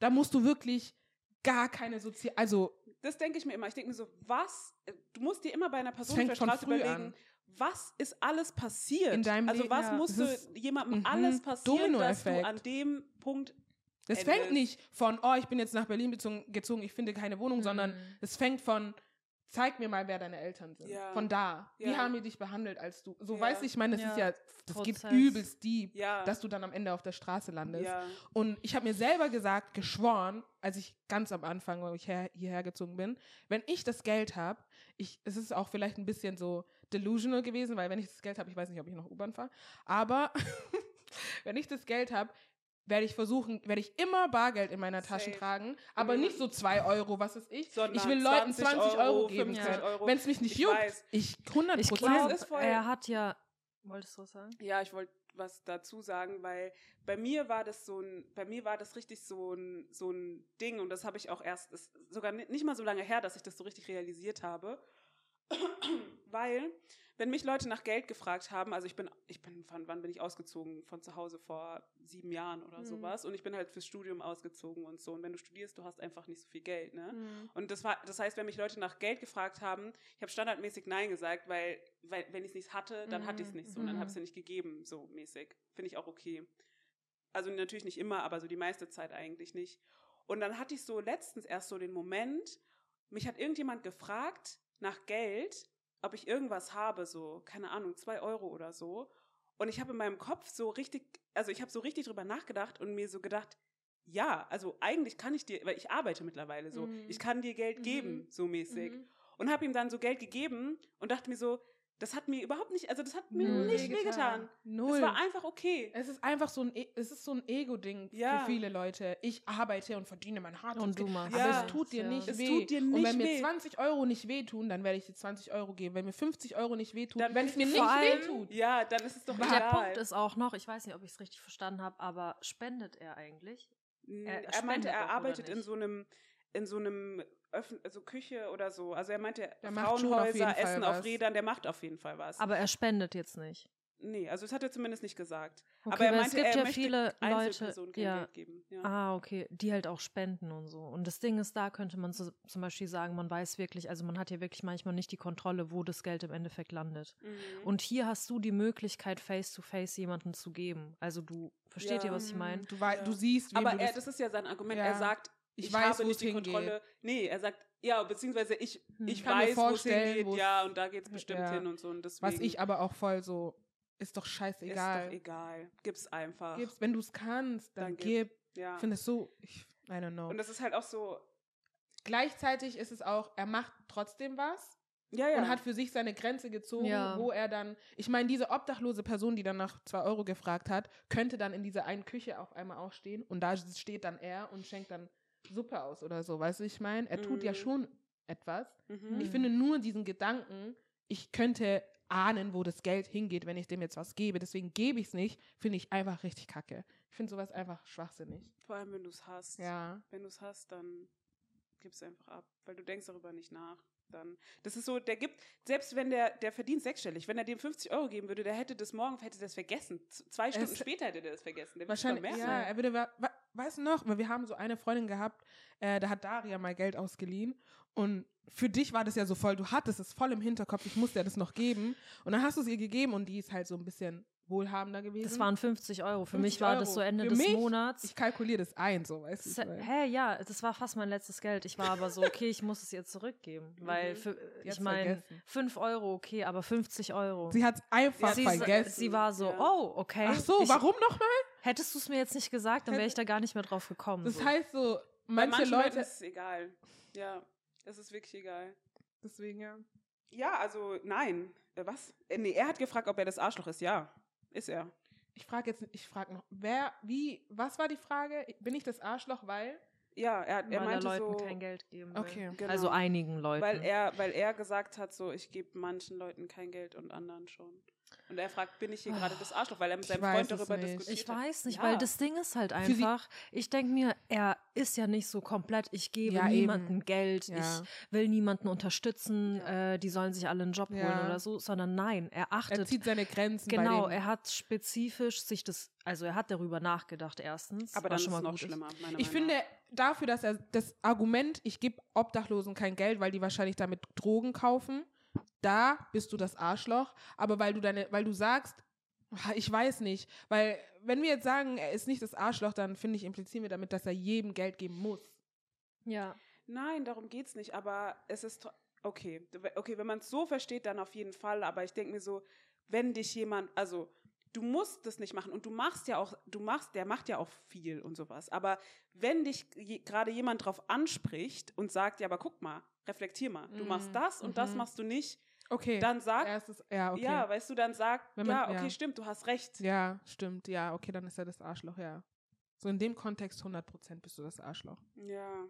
Speaker 2: da musst du wirklich gar keine sozial, also
Speaker 3: Das denke ich mir immer. Ich denke mir so, was? äh, Du musst dir immer bei einer Person auf der Straße
Speaker 2: früh
Speaker 3: überlegen,
Speaker 2: an.
Speaker 3: was ist alles passiert?
Speaker 2: In deinem
Speaker 3: also
Speaker 2: Leben,
Speaker 3: was
Speaker 1: ja.
Speaker 3: musste
Speaker 2: Das ist-
Speaker 3: jemandem
Speaker 2: mhm,
Speaker 3: alles passieren, dass du an dem Punkt
Speaker 2: Das
Speaker 3: Ende
Speaker 2: fängt nicht von, oh, ich bin jetzt nach Berlin bezogen, gezogen, ich finde keine Wohnung, sondern
Speaker 1: Mhm.
Speaker 2: es fängt von, zeig mir mal, wer deine Eltern sind.
Speaker 3: Ja.
Speaker 2: Von da. Wie
Speaker 3: Ja.
Speaker 2: haben die dich behandelt, als du, so
Speaker 3: Ja.
Speaker 2: weißt du, ich meine, das ist
Speaker 1: Ja.
Speaker 2: das geht
Speaker 1: Prozess.
Speaker 2: übelst deep,
Speaker 3: ja,
Speaker 2: dass du dann am Ende auf der Straße landest.
Speaker 3: ja,
Speaker 2: Und ich habe mir selber gesagt, geschworen, als ich ganz am Anfang, wo ich her, hierher gezogen bin, wenn ich das Geld habe, ich, es ist auch vielleicht ein bisschen so delusional gewesen, weil wenn ich das Geld habe, ich weiß nicht, ob ich noch U-Bahn fahre, aber wenn ich das Geld habe, werde ich versuchen, werde ich immer Bargeld in meiner Tasche
Speaker 3: Safe.
Speaker 2: tragen, aber
Speaker 3: Mhm.
Speaker 2: nicht so zwei Euro, was ist ich?
Speaker 3: Sondern
Speaker 2: ich will Leuten
Speaker 3: 20
Speaker 2: 20 Euro,
Speaker 3: Euro,
Speaker 2: geben
Speaker 3: 50
Speaker 2: können.
Speaker 3: Euro.
Speaker 2: Wenn es mich nicht
Speaker 3: Ich
Speaker 2: juckt,
Speaker 3: weiß.
Speaker 2: ich 100
Speaker 1: Ich glaube,
Speaker 3: ist voll-
Speaker 1: er hat ja. Wolltest du was sagen?
Speaker 3: Ja, ich wollte was dazu sagen, weil bei mir war das so ein, bei mir war das richtig so ein, so ein Ding und das habe ich auch erst, ist sogar ni- nicht mal so lange her, dass ich das so richtig realisiert habe. weil, wenn mich Leute nach Geld gefragt haben, also ich bin, ich bin, von wann bin ich ausgezogen? Von zu Hause vor sieben Jahren oder
Speaker 1: Mhm.
Speaker 3: sowas. Und ich bin halt fürs Studium ausgezogen und so. Und wenn du studierst, du hast einfach nicht so viel Geld, ne?
Speaker 1: Mhm.
Speaker 3: Und das war, das heißt, wenn mich Leute nach Geld gefragt haben, ich habe standardmäßig Nein gesagt, weil, weil wenn ich es nicht hatte, dann hatte ich es nicht so. Und dann
Speaker 1: Mhm.
Speaker 3: habe ich es ja nicht gegeben, so mäßig. Finde ich auch okay. Also natürlich nicht immer, aber so die meiste Zeit eigentlich nicht. Und dann hatte ich so letztens erst so den Moment, mich hat irgendjemand gefragt nach Geld, ob ich irgendwas habe, so, keine Ahnung, zwei Euro oder so. Und ich habe in meinem Kopf so richtig, also ich habe so richtig drüber nachgedacht und mir so gedacht, ja, also eigentlich kann ich dir, weil ich arbeite mittlerweile so,
Speaker 2: Mhm.
Speaker 3: ich kann dir Geld
Speaker 2: Mhm.
Speaker 3: geben, so mäßig.
Speaker 2: Mhm.
Speaker 3: Und habe ihm dann so Geld gegeben und dachte mir so, das hat mir überhaupt nicht, also das hat mir
Speaker 1: Null
Speaker 3: nicht wehgetan.
Speaker 2: Null.
Speaker 3: Es war einfach okay.
Speaker 2: Es ist einfach so ein, E- es ist so ein Ego-Ding
Speaker 3: Ja.
Speaker 2: für viele Leute. Ich arbeite und verdiene mein hartes
Speaker 1: Und du
Speaker 2: Geld.
Speaker 1: machst
Speaker 2: Aber
Speaker 3: Ja.
Speaker 2: es tut dir
Speaker 1: ja.
Speaker 2: nicht
Speaker 3: Es
Speaker 2: weh.
Speaker 3: tut dir
Speaker 2: und
Speaker 3: nicht
Speaker 2: wenn mir
Speaker 3: weh.
Speaker 2: 20 Euro nicht wehtun, dann werde ich dir 20 Euro geben. Wenn mir 50 Euro nicht wehtun,
Speaker 3: Dann
Speaker 2: wenn es mir nicht
Speaker 1: allem-
Speaker 2: wehtut.
Speaker 3: Ja, dann ist es doch
Speaker 1: Der
Speaker 3: egal.
Speaker 1: Punkt ist auch noch, ich weiß nicht, ob ich es richtig verstanden habe, aber spendet er eigentlich?
Speaker 3: Mm,
Speaker 1: er
Speaker 3: er, meinte, er arbeitet in so einem, in so einem Öffn also Küche oder so. Also er meinte,
Speaker 2: Der auf
Speaker 3: Frauenhäuser,
Speaker 2: Fall
Speaker 3: Essen auf Rädern, der macht auf jeden Fall was.
Speaker 1: Aber er spendet jetzt nicht.
Speaker 3: nee, also das hat er zumindest nicht gesagt.
Speaker 1: Okay,
Speaker 3: Aber er meinte,
Speaker 1: es gibt
Speaker 3: er
Speaker 1: ja
Speaker 3: möchte
Speaker 1: viele Leute,
Speaker 3: kein
Speaker 1: ja,
Speaker 3: Geld geben. Ja.
Speaker 1: Ah, okay. Die halt auch spenden und so. Und das Ding ist, da könnte man so, zum Beispiel sagen, man weiß wirklich, also man hat ja wirklich manchmal nicht die Kontrolle, wo das Geld im Endeffekt landet.
Speaker 3: Mhm.
Speaker 1: Und hier hast du die Möglichkeit, face-to-face jemanden zu geben. Also du, versteht
Speaker 3: Ja.
Speaker 1: ihr, was ich meine?
Speaker 2: Du,
Speaker 3: Ja.
Speaker 2: du siehst, wem
Speaker 3: Aber
Speaker 2: du
Speaker 3: er,
Speaker 2: das,
Speaker 3: das ist ja sein Argument.
Speaker 2: Ja.
Speaker 3: Er sagt,
Speaker 2: Ich
Speaker 3: ich,
Speaker 2: weiß,
Speaker 3: habe
Speaker 2: wo
Speaker 3: nicht
Speaker 2: es
Speaker 3: die
Speaker 2: hingeht.
Speaker 3: Kontrolle. Nee, er sagt, ja, beziehungsweise ich,
Speaker 1: Hm.
Speaker 3: ich
Speaker 2: kann mir
Speaker 3: weiß, wo es
Speaker 2: vorstellen,
Speaker 3: hingeht.
Speaker 2: wo es-
Speaker 3: Ja, und da geht es bestimmt
Speaker 2: Ja.
Speaker 3: hin und so. Und deswegen
Speaker 2: was ich aber auch voll so, ist doch
Speaker 3: ist
Speaker 2: scheißegal.
Speaker 3: doch egal. Gib's einfach.
Speaker 2: Gib's, wenn du es kannst, dann,
Speaker 3: Dann gib.
Speaker 2: gib.
Speaker 3: Ja.
Speaker 2: Ich finde es so, ich, I don't know.
Speaker 3: Und das ist halt auch so,
Speaker 2: Gleichzeitig ist es auch, er macht trotzdem was
Speaker 3: ja, ja.
Speaker 2: und hat für sich seine Grenze gezogen,
Speaker 1: Ja.
Speaker 2: wo er dann, ich meine, diese obdachlose Person, die dann nach zwei Euro gefragt hat, könnte dann in dieser einen Küche auf einmal auch stehen und da steht dann er und schenkt dann Suppe aus oder so, weißt du, ich meine, er tut ja
Speaker 3: Mhm.
Speaker 2: schon etwas.
Speaker 3: mhm.
Speaker 2: Ich finde nur diesen Gedanken, ich könnte ahnen, wo das Geld hingeht, wenn ich dem jetzt was gebe, deswegen gebe ich es nicht, finde ich einfach richtig kacke. Ich finde sowas einfach schwachsinnig.
Speaker 3: Vor allem, wenn du es hast.
Speaker 2: Ja.
Speaker 3: Wenn du es hast, dann gib es einfach ab, weil du denkst darüber nicht nach. Dann, das ist so, der gibt, selbst wenn der, der verdient sechsstellig, wenn er dem 50 Euro geben würde, der hätte das morgen, hätte das vergessen. Zwei Stunden
Speaker 2: Es-
Speaker 3: später hätte der das vergessen. Der
Speaker 2: Wahrscheinlich, ja, er würde, wa- wa- weißt du noch, wir haben so eine Freundin gehabt, äh, da hat Daria mal Geld ausgeliehen und für dich war das ja so voll, du hattest es voll im Hinterkopf, ich musste ja das noch geben. Und dann hast du es ihr gegeben und die ist halt so ein bisschen wohlhabender gewesen.
Speaker 1: Das waren 50 Euro. Für
Speaker 2: 50
Speaker 1: mich war das
Speaker 2: Euro.
Speaker 1: so Ende
Speaker 2: Für
Speaker 1: des
Speaker 2: mich?
Speaker 1: Monats.
Speaker 2: ich kalkuliere das ein, so, weißt du. Weil-
Speaker 1: Hä, ja, das war fast mein letztes Geld. Ich war aber so, okay, ich muss es ihr zurückgeben. Weil,
Speaker 3: Mhm.
Speaker 1: für,
Speaker 2: Die
Speaker 1: ich meine,
Speaker 2: vergessen.
Speaker 1: 5 Euro, okay, aber 50 Euro.
Speaker 2: Sie hat es einfach
Speaker 1: sie,
Speaker 2: vergessen.
Speaker 1: sie war so,
Speaker 3: Ja.
Speaker 1: oh, okay.
Speaker 2: Ach so,
Speaker 1: ich,
Speaker 2: warum nochmal?
Speaker 1: Hättest du es mir jetzt nicht gesagt, dann wäre ich da gar nicht mehr drauf gekommen.
Speaker 2: Das
Speaker 1: so.
Speaker 2: heißt so, manche
Speaker 3: manchen Leuten
Speaker 2: Leute,
Speaker 3: ist es egal. Ja, das ist wirklich egal.
Speaker 2: deswegen ja.
Speaker 3: Ja, also nein. Äh, Was? Äh, Nee, er hat gefragt, ob er das Arschloch ist. Ja, ist er.
Speaker 2: Ich frage jetzt, ich frage noch, wer, wie, was war die Frage? Bin ich das Arschloch, weil?
Speaker 3: Ja, er, er meinte
Speaker 1: Leuten
Speaker 3: so,
Speaker 1: kein Geld geben will.
Speaker 2: Okay.
Speaker 3: Genau.
Speaker 1: Also einigen Leuten.
Speaker 3: weil er, weil er gesagt hat, so ich gebe manchen Leuten kein Geld und anderen schon. Und er fragt, bin ich hier gerade das Arschloch, weil er mit seinem Freund darüber
Speaker 2: nicht.
Speaker 3: diskutiert
Speaker 1: Ich weiß nicht,
Speaker 3: Ja.
Speaker 1: weil das Ding ist halt einfach, ich denke mir, er ist ja nicht so komplett, ich gebe
Speaker 2: Ja,
Speaker 1: niemandem
Speaker 2: eben.
Speaker 1: Geld,
Speaker 2: Ja.
Speaker 1: ich will niemanden unterstützen, äh, die sollen sich alle einen Job holen
Speaker 2: Ja.
Speaker 1: oder so, sondern nein, er
Speaker 2: Er
Speaker 1: achtet,
Speaker 2: zieht seine Grenzen
Speaker 1: genau, er hat spezifisch sich das, also er hat darüber nachgedacht erstens,
Speaker 3: Aber dann ist
Speaker 1: schon
Speaker 3: es
Speaker 1: mal
Speaker 3: noch schlimmer.
Speaker 2: Ich
Speaker 3: Meinung
Speaker 2: finde dafür, dass er das Argument, ich gebe Obdachlosen kein Geld, weil die wahrscheinlich damit Drogen kaufen, da bist du das Arschloch. Aber weil du deine, weil du sagst, ich weiß nicht, weil wenn wir jetzt sagen, er ist nicht das Arschloch, dann finde ich implizieren wir damit, dass er jedem Geld geben muss.
Speaker 1: Ja.
Speaker 3: Nein, darum geht's nicht. Aber es ist okay. Okay, wenn man es so versteht, dann auf jeden Fall. Aber ich denke mir so, wenn dich jemand, also du musst das nicht machen und du machst ja auch, du machst, der macht ja auch viel und sowas. Aber wenn dich je, gerade jemand drauf anspricht und sagt, ja, aber guck mal, reflektier mal, du machst
Speaker 2: Mm,
Speaker 3: das und das
Speaker 2: mhm.
Speaker 3: machst du nicht,
Speaker 2: Okay.
Speaker 3: dann sag,
Speaker 2: Erstes, ja, okay.
Speaker 3: ja, weißt du, dann sag,
Speaker 2: Wenn man-
Speaker 3: ja, okay,
Speaker 2: ja.
Speaker 3: stimmt, du hast recht.
Speaker 2: Ja, stimmt. Ja, okay, dann ist er das Arschloch, ja. So in dem Kontext 100% bist du das Arschloch.
Speaker 3: Ja.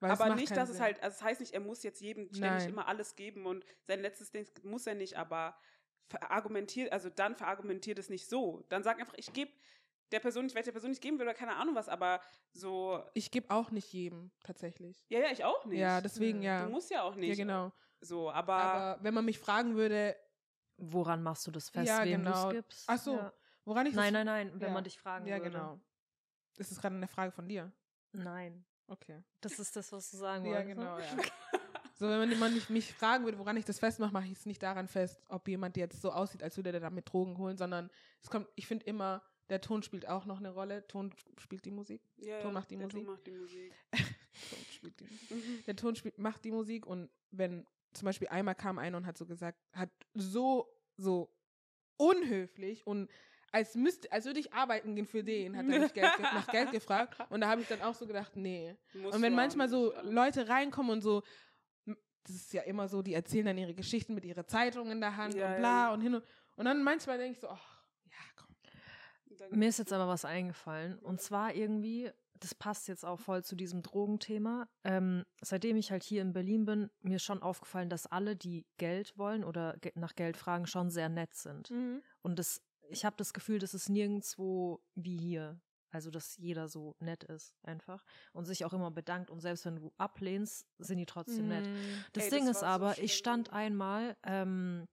Speaker 2: Weil es
Speaker 3: aber nicht, dass es
Speaker 2: Sinn.
Speaker 3: halt, also es heißt nicht, er muss jetzt jedem ständig
Speaker 2: Nein.
Speaker 3: immer alles geben und sein letztes Ding muss er nicht, aber verargumentiert, also dann verargumentiert es nicht so. Dann sag einfach, ich gebe der Person, ich werde der Person nicht geben will oder keine Ahnung was, aber so,
Speaker 2: Ich gebe auch nicht jedem, tatsächlich.
Speaker 3: ja, ja, ich auch nicht.
Speaker 2: Ja, deswegen,
Speaker 1: Mhm.
Speaker 2: ja.
Speaker 3: Du musst ja auch nicht.
Speaker 2: Ja, genau.
Speaker 3: So, aber,
Speaker 2: Aber wenn man mich fragen würde,
Speaker 1: Woran machst du das fest,
Speaker 2: Ja,
Speaker 1: wem du
Speaker 2: genau.
Speaker 1: es gibst?
Speaker 2: ach so,
Speaker 1: Ja.
Speaker 2: woran ich das-
Speaker 1: Nein, nein, nein, wenn
Speaker 2: Ja.
Speaker 1: man dich fragen
Speaker 2: Ja,
Speaker 1: würde.
Speaker 2: genau. Das ist gerade eine Frage von dir.
Speaker 1: Nein,
Speaker 2: Okay.
Speaker 1: das ist das, was du sagen
Speaker 2: Ja,
Speaker 1: wolltest.
Speaker 2: genau,
Speaker 1: ne?
Speaker 2: ja. So, wenn man jemand mich fragen würde, woran ich das festmache, mache ich es nicht daran fest, ob jemand jetzt so aussieht, als würde der damit Drogen holen, sondern es kommt, ich finde immer, der Ton spielt auch noch eine Rolle. Ton spielt die Musik.
Speaker 3: ja,
Speaker 2: Ton macht die
Speaker 3: der
Speaker 2: Musik.
Speaker 3: Ton macht die Musik.
Speaker 2: spielt die Musik. Der Ton spielt, macht die Musik und wenn zum Beispiel einmal kam einer und hat so gesagt, hat so, so unhöflich und als müsste, als würde ich arbeiten gehen für den, hat er mich Geld, nach Geld gefragt. Und da habe ich dann auch so gedacht, nee.
Speaker 3: Musst
Speaker 2: Und wenn
Speaker 3: du
Speaker 2: manchmal so. Leute reinkommen und so, das ist ja immer so, die erzählen dann ihre Geschichten mit ihrer Zeitung in der Hand
Speaker 3: Ja,
Speaker 2: und bla
Speaker 3: ja.
Speaker 2: und hin und und dann manchmal denke ich so, ach, ja, komm.
Speaker 1: Mir ist jetzt aber was eingefallen. Und zwar irgendwie, das passt jetzt auch voll zu diesem Drogenthema. Ähm, seitdem ich halt hier in Berlin bin, mir schon aufgefallen, dass alle, die Geld wollen oder ge nach Geld fragen, schon sehr nett sind. Und das, ich habe das Gefühl, das ist nirgendwo wie hier. Also, dass jeder so nett ist, einfach. Und sich auch immer bedankt. Und selbst wenn du ablehnst, sind die trotzdem nett.
Speaker 2: Mhm.
Speaker 1: Das
Speaker 3: Ey,
Speaker 1: Ding
Speaker 3: das
Speaker 1: ist
Speaker 3: so
Speaker 1: aber,
Speaker 3: schlimm.
Speaker 1: ich stand einmal ähm,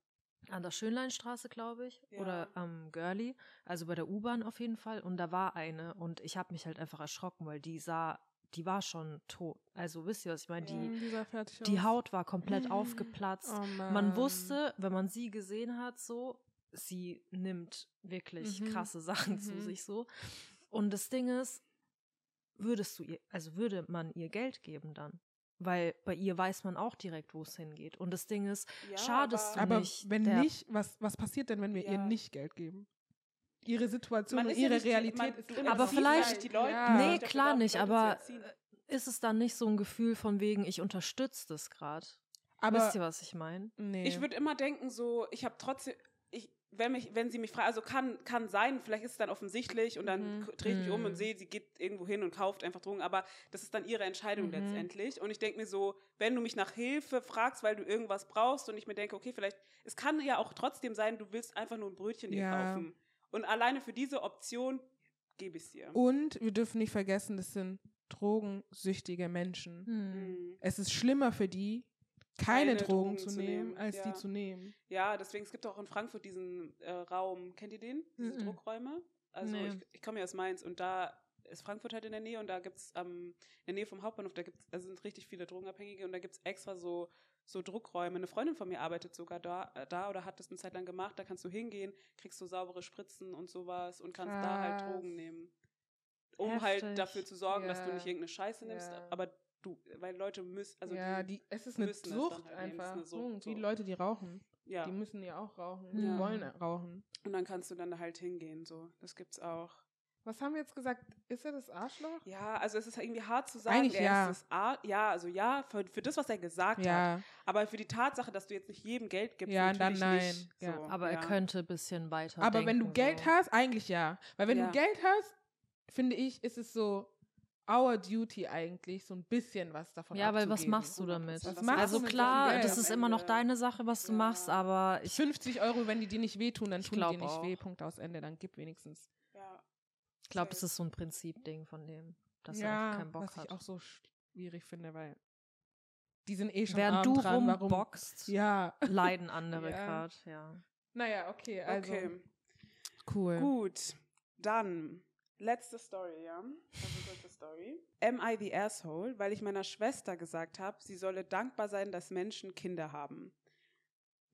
Speaker 1: an der Schönleinstraße, glaube ich,
Speaker 3: Ja.
Speaker 1: oder am Görli, also bei der U-Bahn auf jeden Fall. Und da war eine und ich habe mich halt einfach erschrocken, weil die sah, die war schon tot. Also wisst ihr, was ich meine? Die,
Speaker 2: Mhm, die.
Speaker 1: Haut war komplett
Speaker 2: Mhm.
Speaker 1: aufgeplatzt.
Speaker 2: Oh,
Speaker 1: Man wusste, wenn man sie gesehen hat, so, sie nimmt wirklich
Speaker 2: Mhm.
Speaker 1: krasse Sachen zu
Speaker 2: Mhm.
Speaker 1: sich so. Und das Ding ist, würdest du ihr, also würde man ihr Geld geben dann? Weil bei ihr weiß man auch direkt, wo es hingeht. Und das Ding ist,
Speaker 3: Ja,
Speaker 1: schadest
Speaker 3: aber-
Speaker 1: du
Speaker 2: Aber
Speaker 1: nicht.
Speaker 2: wenn
Speaker 1: der-
Speaker 2: nicht, was, was passiert denn, wenn wir ihr
Speaker 3: Ja.
Speaker 2: nicht Geld geben? Ihre Situation und
Speaker 3: ja
Speaker 2: ihre
Speaker 3: die-
Speaker 2: Realität
Speaker 3: man-
Speaker 2: ist immer
Speaker 1: Aber vielleicht-
Speaker 3: ja die Leute.
Speaker 2: Ja.
Speaker 1: Nee, klar nicht, aber ist es dann nicht so ein Gefühl von wegen, ich unterstütze das gerade?
Speaker 2: Aber
Speaker 1: Wisst ihr, was ich meine?
Speaker 2: nee.
Speaker 3: Ich würde immer denken, so, ich habe trotzdem, wenn, mich, wenn sie mich fragen, also kann, kann sein, vielleicht ist es dann offensichtlich und dann
Speaker 2: Mhm.
Speaker 3: drehe ich mich um
Speaker 1: Mhm.
Speaker 3: und sehe, sie geht irgendwo hin und kauft einfach Drogen, aber das ist dann ihre Entscheidung
Speaker 2: Mhm.
Speaker 3: letztendlich. Und ich denke mir so, wenn du mich nach Hilfe fragst, weil du irgendwas brauchst und ich mir denke, okay, vielleicht, es kann ja auch trotzdem sein, du willst einfach nur ein Brötchen dir
Speaker 2: Ja.
Speaker 3: kaufen. Und alleine für diese Option gebe ich es dir.
Speaker 2: und wir dürfen nicht vergessen, das sind drogensüchtige Menschen.
Speaker 3: Mhm.
Speaker 2: Es ist schlimmer für die, keine,
Speaker 3: Keine
Speaker 2: Drogen,
Speaker 3: Drogen
Speaker 2: zu nehmen,
Speaker 3: nehmen,
Speaker 2: als
Speaker 3: ja.
Speaker 2: die zu nehmen.
Speaker 3: Ja, deswegen, es gibt auch in Frankfurt diesen äh, Raum, kennt ihr den? Diese
Speaker 1: Mhm.
Speaker 3: Druckräume? Also
Speaker 1: Nee.
Speaker 3: ich, ich komme ja aus Mainz und da ist Frankfurt halt in der Nähe und da gibt es ähm, in der Nähe vom Hauptbahnhof, da gibt's, also sind richtig viele Drogenabhängige und da gibt es extra so, so Druckräume. Eine Freundin von mir arbeitet sogar da, äh, da oder hat das eine Zeit lang gemacht. Da kannst du hingehen, kriegst du saubere Spritzen und sowas und kannst da halt
Speaker 2: Krass.
Speaker 3: Drogen nehmen. Um
Speaker 1: Heftig.
Speaker 3: halt dafür zu sorgen, dass du nicht irgendeine Scheiße nimmst,
Speaker 2: Ja.
Speaker 3: aber du, weil Leute müssen, also
Speaker 2: ja,
Speaker 3: die,
Speaker 2: die, es ist eine
Speaker 3: dann
Speaker 2: Sucht
Speaker 3: halt
Speaker 2: einfach.
Speaker 3: eine Sucht,
Speaker 2: Wie
Speaker 3: so.
Speaker 2: Leute, die rauchen.
Speaker 3: ja.
Speaker 2: Die müssen ja auch rauchen.
Speaker 1: Ja.
Speaker 2: Die wollen rauchen.
Speaker 3: Und dann kannst du dann halt hingehen, so. Das gibt's auch.
Speaker 2: Was haben wir jetzt gesagt? Ist er das Arschloch?
Speaker 3: Ja, also es ist irgendwie hart zu sagen,
Speaker 2: Eigentlich
Speaker 3: er
Speaker 2: ja.
Speaker 3: ist das Ar ja, also ja, für, für das, was er gesagt hat.
Speaker 2: Ja.
Speaker 3: Aber für die Tatsache, dass du jetzt nicht jedem Geld gibst,
Speaker 2: Ja, dann
Speaker 3: natürlich
Speaker 2: nein.
Speaker 3: nicht.
Speaker 2: Ja.
Speaker 3: So,
Speaker 1: Aber
Speaker 3: ja.
Speaker 1: er könnte ein bisschen weiter
Speaker 2: Aber wenn du
Speaker 1: denken,
Speaker 2: Geld
Speaker 1: so.
Speaker 2: hast, eigentlich ja. Weil wenn
Speaker 3: Ja.
Speaker 2: du Geld hast, finde ich, ist es so our duty eigentlich, so ein bisschen was davon
Speaker 1: Ja, weil was machst du damit?
Speaker 3: 100%.
Speaker 2: Was machst
Speaker 1: also
Speaker 2: du
Speaker 1: klar, das ist immer noch deine Sache, was du
Speaker 3: Ja.
Speaker 1: machst, aber ich
Speaker 2: 50 Euro, wenn die dir nicht wehtun, dann
Speaker 1: Ich
Speaker 2: tun die dir nicht
Speaker 1: auch.
Speaker 2: weh. Punkt aus Ende. Dann gib wenigstens.
Speaker 3: Ja.
Speaker 1: glaube, es
Speaker 3: Safe.
Speaker 1: ist so ein Prinzipding von dem, dass er
Speaker 2: ja,
Speaker 1: einfach keinen Bock
Speaker 2: was
Speaker 1: hat.
Speaker 2: ich auch so schwierig finde, weil die sind eh schon
Speaker 1: Während
Speaker 2: arm
Speaker 1: du
Speaker 2: dran. Warum?
Speaker 1: rumboxt,
Speaker 2: Ja.
Speaker 1: leiden andere
Speaker 2: Ja.
Speaker 1: gerade, ja.
Speaker 2: Naja, okay, also
Speaker 3: Okay,
Speaker 2: cool.
Speaker 3: gut. Dann, letzte Story, ja? Also kurze Story. Am I the asshole? Weil ich meiner Schwester gesagt habe, sie solle dankbar sein, dass Menschen Kinder haben.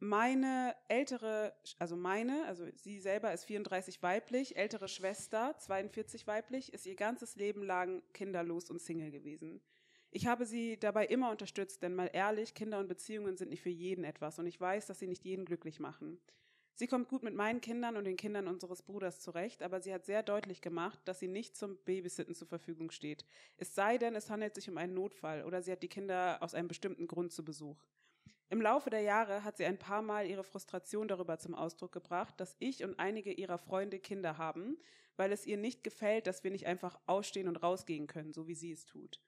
Speaker 3: Meine ältere, also meine, also sie selber ist 34 weiblich, ältere Schwester, 42 weiblich, ist ihr ganzes Leben lang kinderlos und Single gewesen. Ich habe sie dabei immer unterstützt, denn mal ehrlich, Kinder und Beziehungen sind nicht für jeden etwas und ich weiß, dass sie nicht jeden glücklich machen. Sie kommt gut mit meinen Kindern und den Kindern unseres Bruders zurecht, aber sie hat sehr deutlich gemacht, dass sie nicht zum Babysitten zur Verfügung steht. Es sei denn, es handelt sich um einen Notfall oder sie hat die Kinder aus einem bestimmten Grund zu Besuch. Im Laufe der Jahre hat sie ein paar Mal ihre Frustration darüber zum Ausdruck gebracht, dass ich und einige ihrer Freunde Kinder haben, weil es ihr nicht gefällt, dass wir nicht einfach ausstehen und rausgehen können, so wie sie es tut.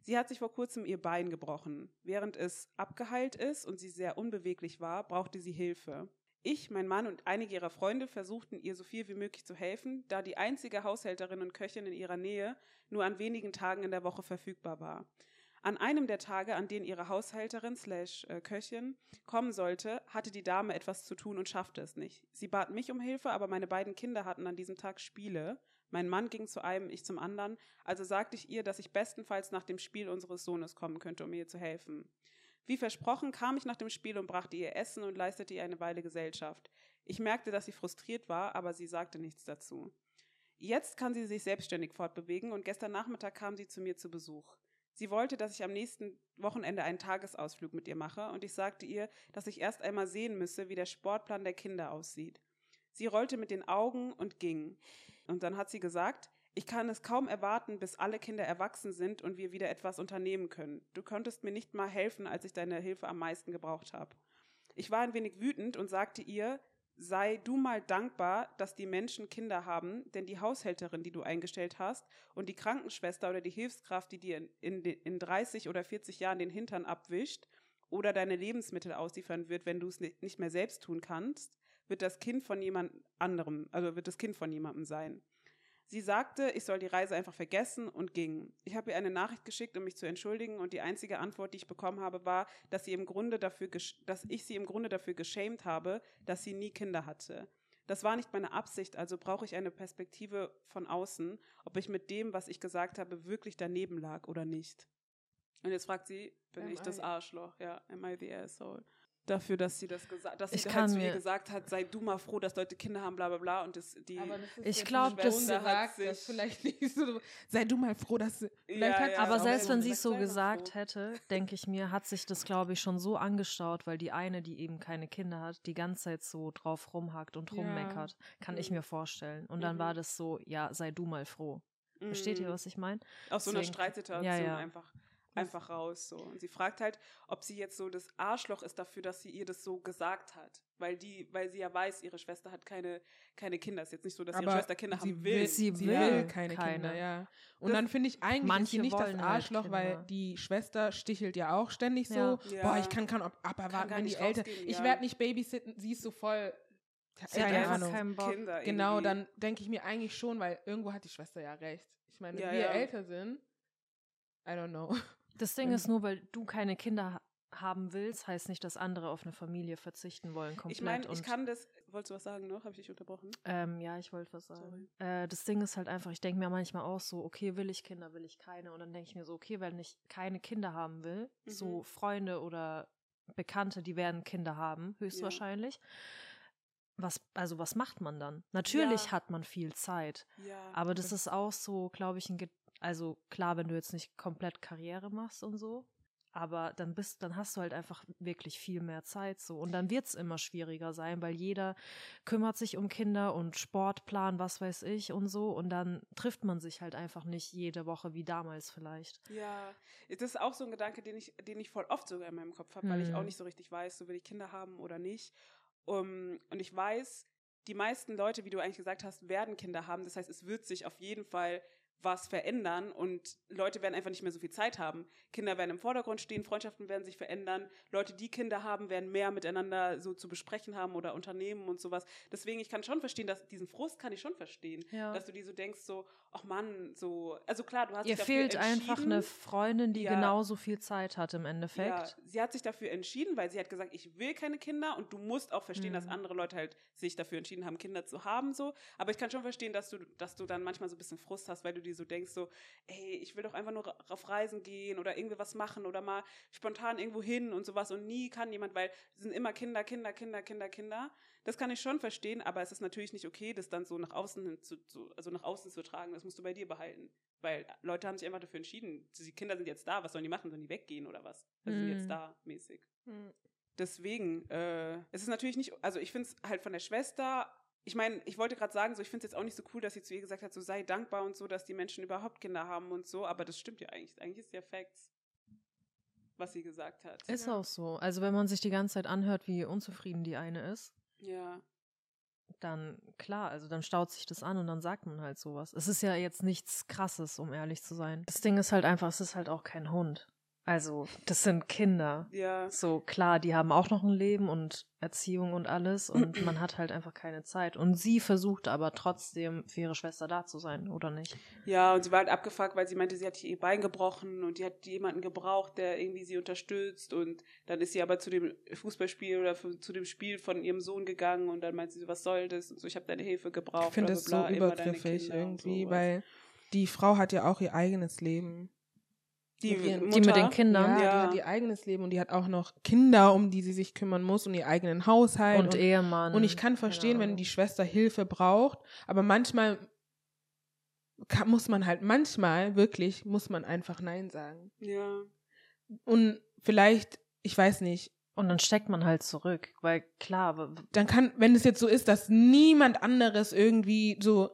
Speaker 3: Sie hat sich vor kurzem ihr Bein gebrochen. Während es abgeheilt ist und sie sehr unbeweglich war, brauchte sie Hilfe. Ich, mein Mann und einige ihrer Freunde versuchten ihr so viel wie möglich zu helfen, da die einzige Haushälterin und Köchin in ihrer Nähe nur an wenigen Tagen in der Woche verfügbar war. An einem der Tage, an denen ihre Haushälterin slash äh, Köchin kommen sollte, hatte die Dame etwas zu tun und schaffte es nicht. Sie bat mich um Hilfe, aber meine beiden Kinder hatten an diesem Tag Spiele. Mein Mann ging zu einem, ich zum anderen, also sagte ich ihr, dass ich bestenfalls nach dem Spiel unseres Sohnes kommen könnte, um ihr zu helfen. Wie versprochen kam ich nach dem Spiel und brachte ihr Essen und leistete ihr eine Weile Gesellschaft. Ich merkte, dass sie frustriert war, aber sie sagte nichts dazu. Jetzt kann sie sich selbstständig fortbewegen und gestern Nachmittag kam sie zu mir zu Besuch. Sie wollte, dass ich am nächsten Wochenende einen Tagesausflug mit ihr mache und ich sagte ihr, dass ich erst einmal sehen müsse, wie der Sportplan der Kinder aussieht. Sie rollte mit den Augen und ging. Und dann hat sie gesagt, ich kann es kaum erwarten, bis alle Kinder erwachsen sind und wir wieder etwas unternehmen können. Du könntest mir nicht mal helfen, als ich deine Hilfe am meisten gebraucht habe. Ich war ein wenig wütend und sagte ihr, sei du mal dankbar, dass die Menschen Kinder haben, denn die Haushälterin, die du eingestellt hast, und die Krankenschwester oder die Hilfskraft, die dir in, in, in 30 oder 40 Jahren den Hintern abwischt oder deine Lebensmittel ausliefern wird, wenn du es nicht mehr selbst tun kannst, wird das Kind von jemand anderem, also wird das Kind von jemandem sein. Sie sagte, ich soll die Reise einfach vergessen und ging. Ich habe ihr eine Nachricht geschickt, um mich zu entschuldigen und die einzige Antwort, die ich bekommen habe, war, dass sie im Grunde dafür, dass ich sie im Grunde dafür geschämt habe, dass sie nie Kinder hatte. Das war nicht meine Absicht, also brauche ich eine Perspektive von außen, ob ich mit dem, was ich gesagt habe, wirklich daneben lag oder nicht. Und jetzt fragt sie, bin am ich das Arschloch? Ja, am I the asshole? Dafür, dass sie das gesagt, dass
Speaker 1: ich
Speaker 3: sie
Speaker 1: halt
Speaker 3: zu ihr gesagt hat, sei du mal froh, dass Leute Kinder haben, bla bla bla. Und das, die
Speaker 2: aber das
Speaker 1: ich glaube, das
Speaker 2: sagt sich, das vielleicht nicht so. Sei du mal froh, dass sie.
Speaker 3: Ja, ja,
Speaker 1: aber selbst wenn sie es so gesagt froh. hätte, denke ich mir, hat sich das, glaube ich, schon so angestaut, weil die eine, die eben keine Kinder hat, die ganze Zeit so drauf rumhackt und rummeckert. Kann mhm. ich mir vorstellen. Und dann mhm. war das so, ja, sei du mal froh. Versteht ihr, mhm. was ich meine?
Speaker 3: Aus so einer Streitsituation ja, ja. einfach einfach raus so und sie fragt halt, ob sie jetzt so das Arschloch ist dafür, dass sie ihr das so gesagt hat, weil die, weil sie ja weiß, ihre Schwester hat keine keine Kinder. Ist jetzt nicht so, dass
Speaker 2: Aber
Speaker 3: ihre Schwester Kinder haben will.
Speaker 2: Sie, sie will keine, keine, Kinder, ja. Und das dann finde ich eigentlich ist sie nicht das halt Arschloch, halt weil die Schwester stichelt ja auch ständig so, ja. boah, ich kann kann abarwarten, wenn die Eltern, ich werde nicht babysitten, sie ist so voll
Speaker 1: Sie keine Ahnung. Keinen Bock.
Speaker 2: Kinder genau, dann denke ich mir eigentlich schon, weil irgendwo hat die Schwester ja recht. Ich meine, wenn wir älter sind, I don't know.
Speaker 1: Das Ding ist nur, weil du keine Kinder haben willst, heißt nicht, dass andere auf eine Familie verzichten wollen komplett.
Speaker 3: Ich meine, ich kann das. Wolltest du was sagen noch? Habe ich dich unterbrochen?
Speaker 1: Ähm, ja, ich wollte was sagen. Äh, das Ding ist halt einfach, ich denke mir manchmal auch so, okay, will ich Kinder, will ich keine? Und dann denke ich mir so, okay, wenn ich keine Kinder haben will, mhm. so Freunde oder Bekannte, die werden Kinder haben, höchstwahrscheinlich. Ja. Was, also was macht man dann? Natürlich ja. hat man viel Zeit, ja, aber das ist auch so, glaube ich, ein also klar, wenn du jetzt nicht komplett Karriere machst und so, aber dann bist, dann hast du halt einfach wirklich viel mehr Zeit so. Und dann wird es immer schwieriger sein, weil jeder kümmert sich um Kinder und Sportplan, was weiß ich und so. Und dann trifft man sich halt einfach nicht jede Woche wie damals vielleicht.
Speaker 3: Ja, das ist auch so ein Gedanke, den ich, den ich voll oft sogar in meinem Kopf habe, mhm. weil ich auch mhm. nicht so richtig weiß, so will ich Kinder haben oder nicht. Um, und ich weiß, die meisten Leute, wie du eigentlich gesagt hast, werden Kinder haben. Das heißt, es wird sich auf jeden Fall was verändern und Leute werden einfach nicht mehr so viel Zeit haben. Kinder werden im Vordergrund stehen, Freundschaften werden sich verändern, Leute, die Kinder haben, werden mehr miteinander so zu besprechen haben oder Unternehmen und sowas. Deswegen, ich kann schon verstehen, dass diesen Frust kann ich schon verstehen, ja. dass du dir so denkst, so, ach Mann, so, also klar, du hast
Speaker 1: Ihr fehlt einfach eine Freundin, die ja. genauso viel Zeit hat im Endeffekt. Ja,
Speaker 3: sie hat sich dafür entschieden, weil sie hat gesagt, ich will keine Kinder und du musst auch verstehen, mhm. dass andere Leute halt sich dafür entschieden haben, Kinder zu haben, so. Aber ich kann schon verstehen, dass du, dass du dann manchmal so ein bisschen Frust hast, weil du dir so denkst, so, ey, ich will doch einfach nur auf Reisen gehen oder irgendwie was machen oder mal spontan irgendwo hin und sowas und nie kann jemand, weil es sind immer Kinder, Kinder, Kinder, Kinder, Kinder. Das kann ich schon verstehen, aber es ist natürlich nicht okay, das dann so nach außen zu, zu also nach außen zu tragen. Das musst du bei dir behalten. Weil Leute haben sich einfach dafür entschieden, die Kinder sind jetzt da, was sollen die machen? Sollen die weggehen oder was? Also mhm. sind jetzt mhm. da mäßig. Mhm. Deswegen, äh, es ist natürlich nicht, also ich finde es halt von der Schwester ich meine, ich wollte gerade sagen, so ich finde es jetzt auch nicht so cool, dass sie zu ihr gesagt hat, so sei dankbar und so, dass die Menschen überhaupt Kinder haben und so, aber das stimmt ja eigentlich. Eigentlich ist ja Facts, was sie gesagt hat.
Speaker 1: Ist ja. auch so. Also wenn man sich die ganze Zeit anhört, wie unzufrieden die eine ist.
Speaker 3: Ja.
Speaker 1: Dann, klar, also dann staut sich das an und dann sagt man halt sowas. Es ist ja jetzt nichts krasses, um ehrlich zu sein. Das Ding ist halt einfach, es ist halt auch kein Hund. Also, das sind Kinder.
Speaker 3: Ja.
Speaker 1: So, klar, die haben auch noch ein Leben und Erziehung und alles und man hat halt einfach keine Zeit. Und sie versucht aber trotzdem für ihre Schwester da zu sein, oder nicht?
Speaker 3: Ja, und sie war halt abgefuckt, weil sie meinte, sie hat ihr Bein gebrochen und die hat jemanden gebraucht, der irgendwie sie unterstützt und dann ist sie aber zu dem Fußballspiel oder zu dem Spiel von ihrem Sohn gegangen und dann meinte sie, was soll das? Und so, ich habe deine Hilfe gebraucht.
Speaker 2: Ich finde das so übergriffig irgendwie, weil die Frau hat ja auch ihr eigenes Leben.
Speaker 1: Die, ihren, die mit den Kindern.
Speaker 2: Ja, ja, die hat ihr eigenes Leben und die hat auch noch Kinder, um die sie sich kümmern muss und ihren eigenen Haushalt.
Speaker 1: Und, und Ehemann.
Speaker 2: Und ich kann verstehen, wenn die Schwester Hilfe braucht, aber manchmal kann, muss man halt manchmal wirklich, muss man einfach Nein sagen.
Speaker 3: Ja.
Speaker 2: Und vielleicht, ich weiß nicht,
Speaker 1: Und dann steckt man halt zurück, weil klar,
Speaker 2: dann kann, wenn es jetzt so ist, dass niemand anderes irgendwie so,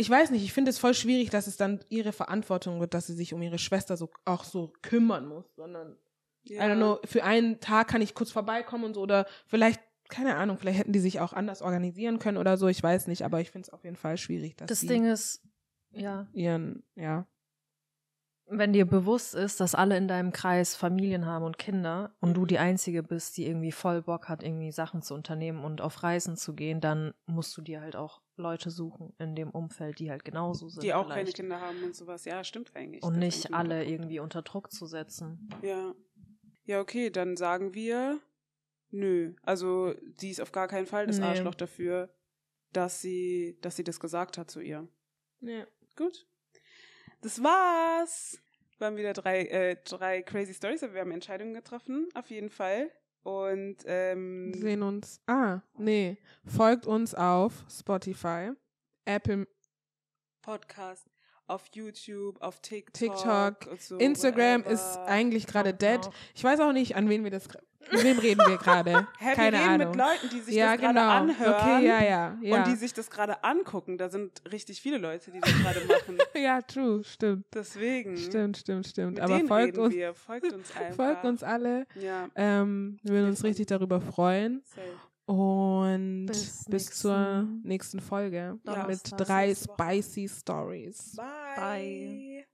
Speaker 2: ich weiß nicht, ich finde es voll schwierig, dass es dann ihre Verantwortung wird, dass sie sich um ihre Schwester so auch so kümmern muss, sondern
Speaker 3: ja.
Speaker 2: I don't know, für einen Tag kann ich kurz vorbeikommen und so oder vielleicht keine Ahnung, vielleicht hätten die sich auch anders organisieren können oder so, ich weiß nicht, aber ich finde es auf jeden Fall schwierig, dass
Speaker 1: das Ding ist, ja,
Speaker 2: ihren, ja,
Speaker 1: wenn dir bewusst ist, dass alle in deinem Kreis Familien haben und Kinder und du die Einzige bist, die irgendwie voll Bock hat, irgendwie Sachen zu unternehmen und auf Reisen zu gehen, dann musst du dir halt auch Leute suchen in dem Umfeld, die halt genauso sind.
Speaker 3: Die auch keine
Speaker 1: vielleicht.
Speaker 3: Kinder haben und sowas. Ja, stimmt eigentlich.
Speaker 1: Und nicht alle irgendwie unter Druck zu setzen.
Speaker 3: Ja. Ja, okay, dann sagen wir, nö. Also, sie ist auf gar keinen Fall das
Speaker 1: Nee.
Speaker 3: Arschloch dafür, dass sie, dass sie das gesagt hat zu ihr.
Speaker 2: ja.
Speaker 3: Gut. Das war's. Waren wieder drei, äh, drei crazy Stories, aber wir haben Entscheidungen getroffen, auf jeden Fall. Und ähm,
Speaker 2: Wir sehen uns. Ah, nee. Folgt uns auf Spotify, Apple,
Speaker 3: Podcast auf YouTube, auf TikTok,
Speaker 2: TikTok,
Speaker 3: und so,
Speaker 2: Instagram
Speaker 3: whatever.
Speaker 2: ist eigentlich gerade dead. Ich weiß auch nicht, an wen wir das. Mit wem reden wir gerade?
Speaker 3: Hä,
Speaker 2: Keine
Speaker 3: wir reden
Speaker 2: Ahnung.
Speaker 3: mit Leuten, die sich
Speaker 2: ja,
Speaker 3: das gerade
Speaker 2: genau.
Speaker 3: anhören.
Speaker 2: Okay, ja, ja, ja.
Speaker 3: Und die sich das gerade angucken. Da sind richtig viele Leute, die das gerade machen.
Speaker 2: ja, true, stimmt.
Speaker 3: Deswegen.
Speaker 2: Stimmt, stimmt, stimmt.
Speaker 3: Mit
Speaker 2: Aber folgt uns,
Speaker 3: Wir. Folgt uns einfach.
Speaker 2: folgt uns alle.
Speaker 3: Ja,
Speaker 2: Ähm, wir würden uns richtig darüber freuen.
Speaker 3: safe.
Speaker 2: Und bis,
Speaker 1: Bis
Speaker 2: zur
Speaker 1: nächsten
Speaker 2: nächsten Folge
Speaker 3: Ja.
Speaker 2: mit drei spicy Stories.
Speaker 3: Bye.
Speaker 1: Bye.